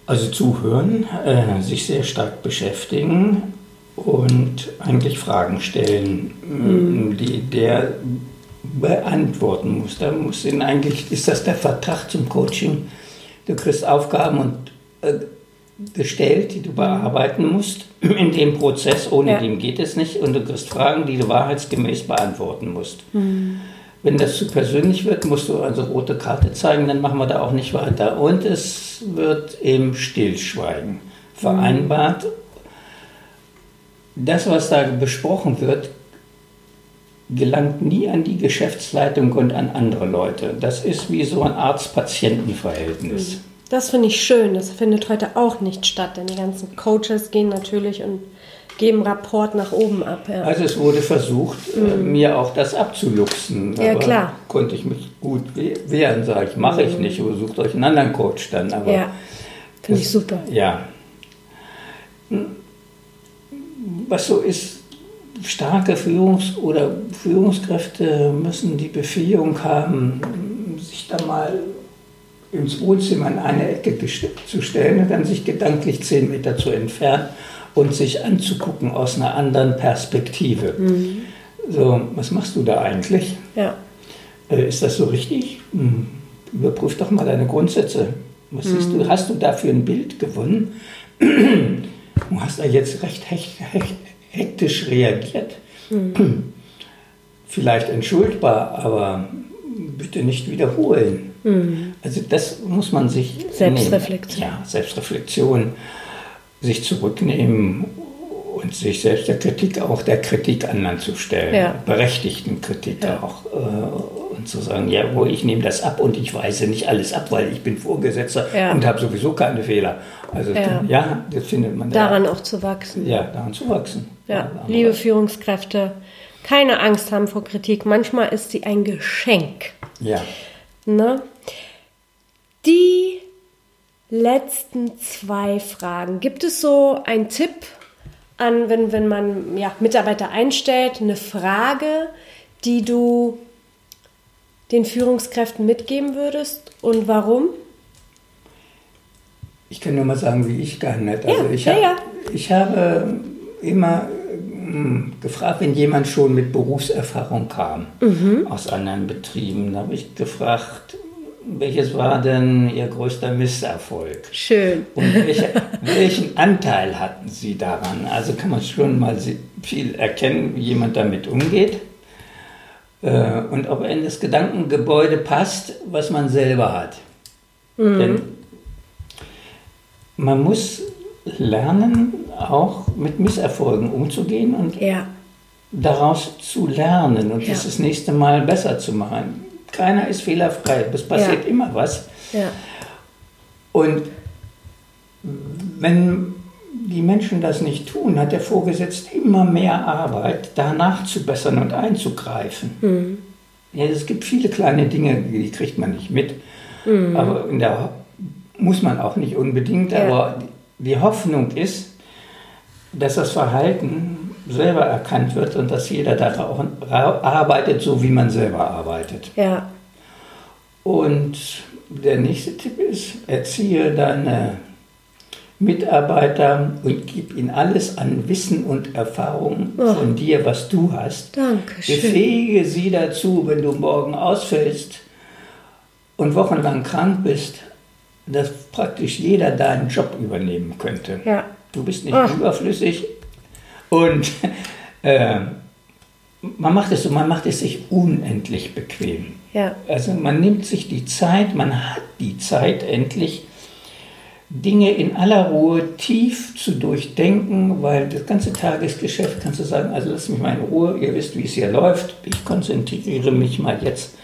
Also zuhören, äh, sich sehr stark beschäftigen und eigentlich Fragen stellen, Mhm. die der beantworten muss. Da muss ihn eigentlich, ist das der Vertrag zum Coaching? Du kriegst Aufgaben und äh, gestellt, die du bearbeiten musst in dem Prozess. Ohne Ja. den geht es nicht. Und du kriegst Fragen, die du wahrheitsgemäß beantworten musst. Wenn das zu persönlich wird, musst du also rote Karte zeigen, dann machen wir da auch nicht weiter. Und es wird im Stillschweigen vereinbart. Das, was da besprochen wird, gelangt nie an die Geschäftsleitung und an andere Leute. Das ist wie so ein Arzt-Patienten-Verhältnis. Das finde ich schön. Das findet heute auch nicht statt, denn die ganzen Coaches gehen natürlich und geben Rapport nach oben ab. Ja. Also es wurde versucht, äh, mir auch das abzuluxen. Mhm. Ja, aber klar. Konnte ich mich gut we- wehren, sage ich, mache ich nicht, oder sucht euch einen anderen Coach dann. Aber Mhm. ja, finde ich super. Ja. Hm. Was so ist, starke Führungs- oder Führungskräfte müssen die Befähigung haben, sich da mal ins Wohnzimmer in eine Ecke zu stellen und dann sich gedanklich zehn Meter zu entfernen und sich anzugucken aus einer anderen Perspektive. So, was machst du da eigentlich? Ja. Äh, Ist das so richtig? Hm, Überprüf doch mal deine Grundsätze. Was siehst du? Hast du dafür ein Bild gewonnen? Du hast da jetzt recht hecht, hecht, hektisch reagiert. Vielleicht entschuldbar, aber bitte nicht wiederholen. Also das muss man sich Selbstreflexion. Nehmen. Ja, Selbstreflexion, sich zurücknehmen und sich selbst der Kritik auch der Kritik anderen zu stellen, Ja. berechtigten Kritik Ja. auch äh, und zu sagen, ja, wo ich nehme das ab und ich weise nicht alles ab, weil ich bin Vorgesetzter Ja. und habe sowieso keine Fehler. Also Ja. das findet man Daran auch zu wachsen. da, ja, daran zu wachsen. Ja, liebe Führungskräfte, keine Angst haben vor Kritik. Manchmal ist sie ein Geschenk. Ja, Ne? Die letzten zwei Fragen. Gibt es so einen Tipp an, wenn, wenn man ja, Mitarbeiter einstellt, eine Frage, die du den Führungskräften mitgeben würdest und warum? Ich kann nur mal sagen, wie ich gehandelt habe. Also ich, ja, hab, ja. ich habe immer hm, gefragt, wenn jemand schon mit Berufserfahrung kam mhm. aus anderen Betrieben, habe ich gefragt, welches war denn Ihr größter Misserfolg? Schön. Und welche, welchen Anteil hatten Sie daran? Also kann man schon mal viel erkennen, wie jemand damit umgeht äh, und ob er in das Gedankengebäude passt, was man selber hat. Mhm. Denn man muss lernen, auch mit Misserfolgen umzugehen und ja. daraus zu lernen und ja. das das nächste Mal besser zu machen. Keiner ist fehlerfrei, es passiert ja. immer was. Und wenn die Menschen das nicht tun, hat der Vorgesetzte immer mehr Arbeit, da nachzubessern und einzugreifen. Mhm. Ja, es gibt viele kleine Dinge, die kriegt man nicht mit. Mhm. Aber in der muss man auch nicht unbedingt. Ja. Aber die Hoffnung ist, dass das Verhalten selber erkannt wird und dass jeder daran arbeitet, so wie man selber arbeitet. Ja. Und der nächste Tipp ist, erziehe deine Mitarbeiter und gib ihnen alles an Wissen und Erfahrung oh. von dir, was du hast. Dankeschön. Befähige sie dazu, wenn du morgen ausfällst und wochenlang krank bist, dass praktisch jeder deinen Job übernehmen könnte. Ja. Du bist nicht oh. überflüssig und äh, man macht es so, man macht es sich unendlich bequem. Ja. Also man nimmt sich die Zeit, man hat die Zeit endlich, Dinge in aller Ruhe tief zu durchdenken, weil das ganze Tagesgeschäft kannst du sagen, also lass mich mal in Ruhe, ihr wisst, wie es hier läuft, ich konzentriere mich mal jetzt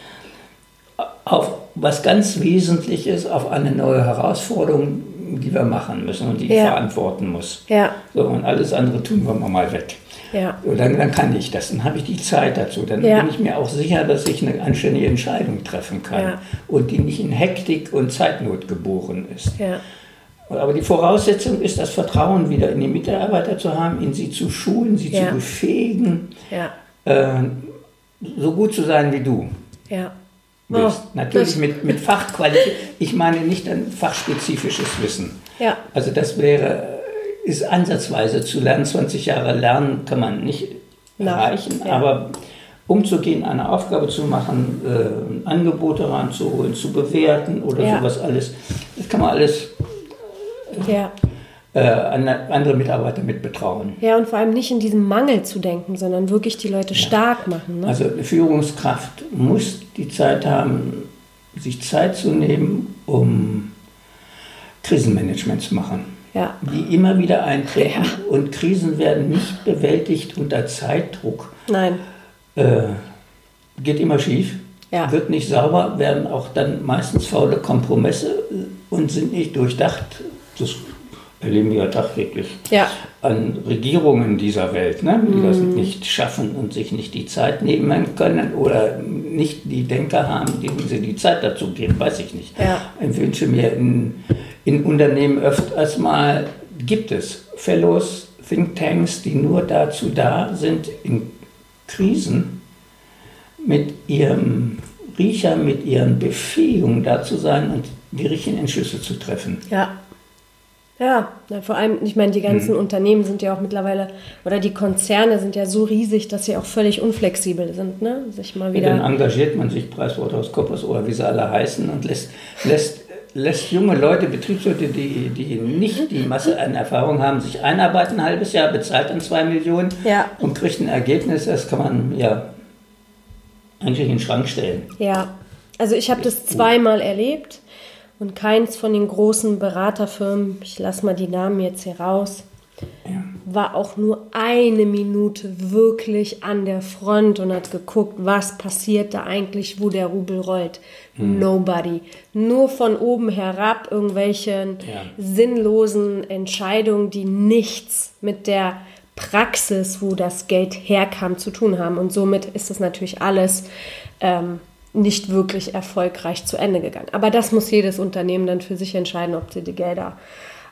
auf was ganz Wesentliches, auf eine neue Herausforderung, die wir machen müssen und die ja. ich verantworten muss. Ja. So, und alles andere tun wir mal weg. Ja. So, dann, dann kann ich das, dann habe ich die Zeit dazu. Dann ja. bin ich mir auch sicher, dass ich eine anständige Entscheidung treffen kann ja. und die nicht in Hektik und Zeitnot geboren ist. Ja. Aber die Voraussetzung ist, das Vertrauen wieder in die Mitarbeiter zu haben, in sie zu schulen, sie zu befähigen, äh, so gut zu sein wie du. Ja. Oh, Natürlich mit, mit Fachqualität. Ich meine nicht ein fachspezifisches Wissen. Ja. Also das wäre, ist ansatzweise zu lernen. 20 Jahre lernen kann man nicht erreichen, ja. aber umzugehen, eine Aufgabe zu machen, äh, Angebote ranzuholen, zu bewerten oder ja. sowas alles, das kann man alles äh, ja äh, andere Mitarbeiter mit betrauen. Ja, und vor allem nicht in diesem Mangel zu denken, sondern wirklich die Leute ja. stark machen. Ne? Also Führungskraft muss die Zeit haben, sich Zeit zu nehmen, um Krisenmanagement zu machen. Ja. Die immer wieder eintreten ja. und Krisen werden nicht bewältigt unter Zeitdruck. Nein. Äh, geht immer schief. Ja. Wird nicht sauber, werden auch dann meistens faule Kompromisse und sind nicht durchdacht. Das erleben wir ja tagtäglich ja. an Regierungen dieser Welt, ne, die mm. das mhm. nicht schaffen und sich nicht die Zeit nehmen können oder nicht die Denker haben, denen sie die Zeit dazu geben, weiß ich nicht. Ja. Ich wünsche mir in, in Unternehmen öfters mal, gibt es Fellows, Thinktanks, die nur dazu da sind, in Krisen mit ihrem Riecher, mit ihren Befähigungen da zu sein und die richtigen Entschlüsse zu treffen. Ja. Ja, vor allem, ich meine, die ganzen mhm. Unternehmen sind ja auch mittlerweile, oder die Konzerne sind ja so riesig, dass sie auch völlig unflexibel sind, ne? Sich mal wieder. Ja, dann engagiert man sich PricewaterhouseCoopers oder wie sie alle heißen und lässt, lässt, lässt junge Leute, Betriebsleute, die, die nicht die Masse an Erfahrung haben, sich einarbeiten, ein halbes Jahr, bezahlt dann zwei Millionen ja. und kriegt ein Ergebnis, das kann man ja eigentlich in den Schrank stellen. Ja, also ich habe das zweimal erlebt. Und keins von den großen Beraterfirmen, ich lasse mal die Namen jetzt hier raus, ja. war auch nur eine Minute wirklich an der Front und hat geguckt, was passiert da eigentlich, wo der Rubel rollt. Hm. Nobody. Nur von oben herab irgendwelche ja. sinnlosen Entscheidungen, die nichts mit der Praxis, wo das Geld herkam, zu tun haben. Und somit ist das natürlich alles ähm, nicht wirklich erfolgreich zu Ende gegangen. Aber das muss jedes Unternehmen dann für sich entscheiden, ob sie die Gelder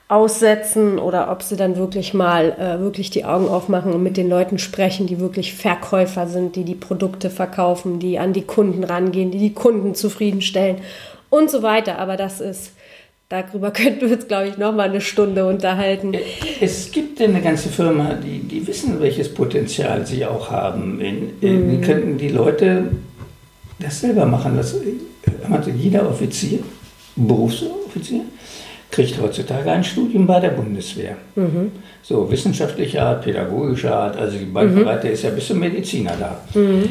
aussetzen oder ob sie dann wirklich mal äh, wirklich die Augen aufmachen und mit den Leuten sprechen, die wirklich Verkäufer sind, die die Produkte verkaufen, die an die Kunden rangehen, die die Kunden zufriedenstellen und so weiter. Aber das ist Darüber könnten wir uns, glaube ich, noch mal eine Stunde unterhalten. Es gibt eine ganze Firma, die, die wissen, welches Potenzial sie auch haben. In, in, mm. könnten die Leute das selber machen. Das, also jeder Offizier, Berufsoffizier, kriegt heutzutage ein Studium bei der Bundeswehr. Mhm. So wissenschaftlicher Art, pädagogischer Art, also die Bandbreite mhm. ist ja bis zum Mediziner da. Mhm.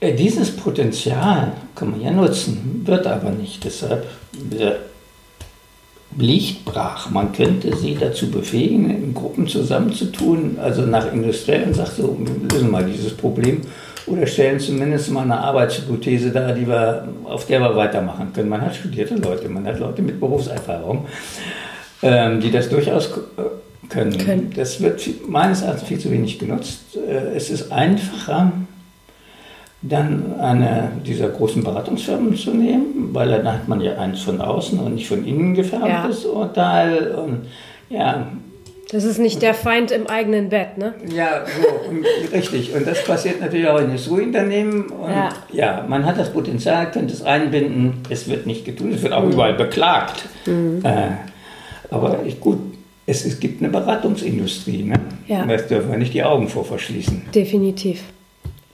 Äh, dieses Potenzial kann man ja nutzen, wird aber nicht. Deshalb liegt brach. Man könnte sie dazu befähigen, in Gruppen zusammenzutun, also nach Industriellen sagt so, wir lösen mal dieses Problem oder stellen zumindest mal eine Arbeitshypothese dar, die wir, auf der wir weitermachen können. Man hat studierte Leute, man hat Leute mit Berufserfahrung, ähm, die das durchaus können. können. Das wird meines Erachtens viel zu wenig genutzt. Äh, es ist einfacher, dann eine dieser großen Beratungsfirmen zu nehmen, weil dann hat man ja eins von außen und nicht von innen gefärbtes ja. Urteil. Und ja. Das ist nicht der Feind im eigenen Bett, ne? Ja, so, und, richtig. Und das passiert natürlich auch in Industrieunternehmen. Und ja. ja, man hat das Potenzial, könnte es einbinden. Es wird nicht getan, es wird auch mhm. überall beklagt. Mhm. Äh, aber ich, gut, es, es gibt eine Beratungsindustrie, ne? Ja. Da dürfen wir nicht die Augen vor verschließen. Definitiv.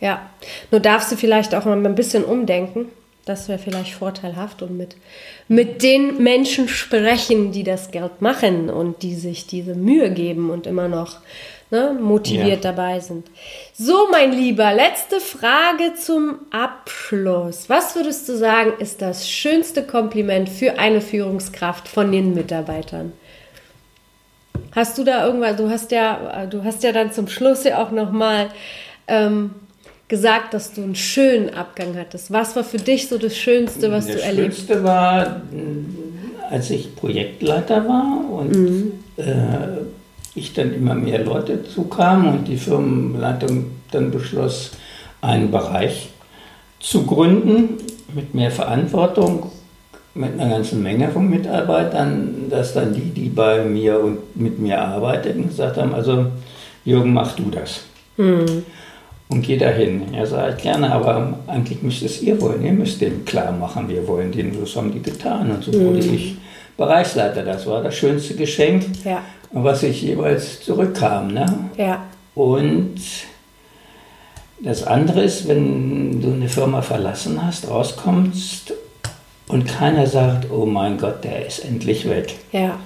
Ja, nur darfst du vielleicht auch mal ein bisschen umdenken. Das wäre vielleicht vorteilhaft und mit, mit den Menschen sprechen, die das Geld machen und die sich diese Mühe geben und immer noch ne, motiviert ja. dabei sind. So, mein Lieber, letzte Frage zum Abschluss. Was würdest du sagen, ist das schönste Kompliment für eine Führungskraft von den Mitarbeitern? Hast du da irgendwas, du hast ja, du hast ja dann zum Schluss ja auch nochmal ähm, gesagt, dass du einen schönen Abgang hattest. Was war für dich so das Schönste, was das du erlebt hast? Das Schönste war, als ich Projektleiter war und mhm. äh, ich dann immer mehr Leute zukamen und die Firmenleitung dann beschloss, einen Bereich zu gründen mit mehr Verantwortung, mit einer ganzen Menge von Mitarbeitern, dass dann die, die bei mir und mit mir arbeiteten, gesagt haben, also Jürgen, mach du das. Mhm und geh dahin. Er sagt, gerne, aber eigentlich müsst es ihr wollen. Ihr müsst dem klar machen, wir wollen den. Das haben die getan. Und so mhm. wurde ich Bereichsleiter. Das war das schönste Geschenk, ja. was ich jeweils zurückkam. Ne? Ja. Und das andere ist, wenn du eine Firma verlassen hast, rauskommst und keiner sagt, oh mein Gott, der ist endlich weg. Ja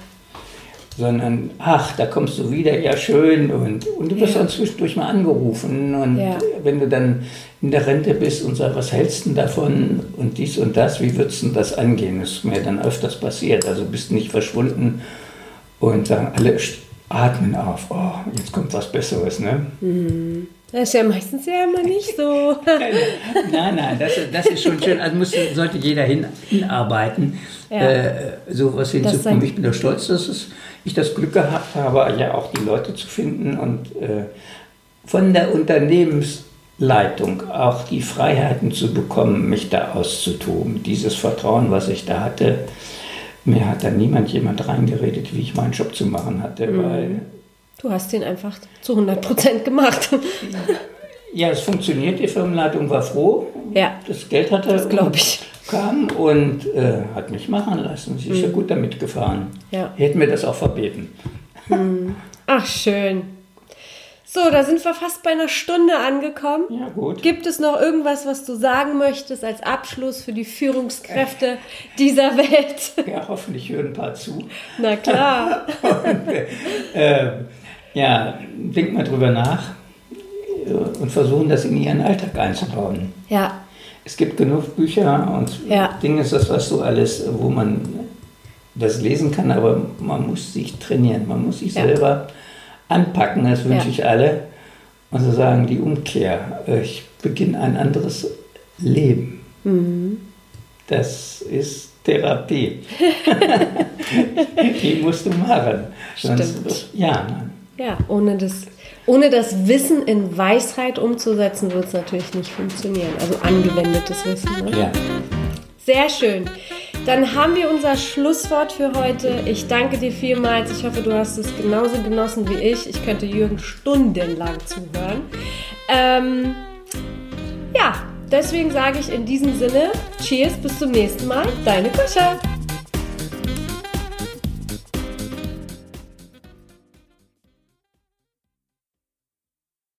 sondern ach, da kommst du wieder, ja schön und, und du wirst ja. dann zwischendurch mal angerufen und ja. wenn du dann in der Rente bist und sagst, was hältst du davon und dies und das, wie würdest du das angehen? Das ist mir dann öfters passiert, also bist nicht verschwunden und sagen alle atmen auf, oh, jetzt kommt was Besseres, ne? Mhm. Das ist ja meistens ja immer nicht so. nein, nein, das, das ist schon schön. Also muss, sollte jeder hin, hinarbeiten, ja. äh, sowas hinzukommen. Ich bin da stolz, dass es ich das Glück gehabt habe, ja auch die Leute zu finden und äh, von der Unternehmensleitung auch die Freiheiten zu bekommen, mich da auszutoben. Dieses Vertrauen, was ich da hatte, mir hat da niemand jemand reingeredet, wie ich meinen Job zu machen hatte, mhm. weil Du hast ihn einfach zu 100 Prozent gemacht. Ja, es funktioniert. Die Firmenleitung war froh. Ja. Das Geld hatte. Das glaube ich kam und äh, hat mich machen lassen. Sie ist mhm. ja gut damit gefahren. Ja. Hätten mir das auch verbeten. Mhm. Ach, schön. So, da sind wir fast bei einer Stunde angekommen. Ja, gut. Gibt es noch irgendwas, was du sagen möchtest als Abschluss für die Führungskräfte dieser Welt? Ja, hoffentlich hören ein paar zu. Na klar. und, äh, ja, denk mal drüber nach äh, und versuchen, das in ihren Alltag einzubauen. Ja es gibt genug Bücher und ja. Dinge das, was du alles, wo man das lesen kann, aber man muss sich trainieren, man muss sich ja. selber anpacken, das wünsche ja. ich alle. Und so sagen die Umkehr, ich beginne ein anderes Leben. Mhm. Das ist Therapie. die musst du machen. Sonst, Stimmt. Ja, ja, ohne das ohne das Wissen in Weisheit umzusetzen, wird es natürlich nicht funktionieren. Also angewendetes Wissen. Ne? Ja. Sehr schön. Dann haben wir unser Schlusswort für heute. Ich danke dir vielmals. Ich hoffe, du hast es genauso genossen wie ich. Ich könnte Jürgen stundenlang zuhören. Ähm, ja, deswegen sage ich in diesem Sinne, Cheers, bis zum nächsten Mal. Deine Kuscha.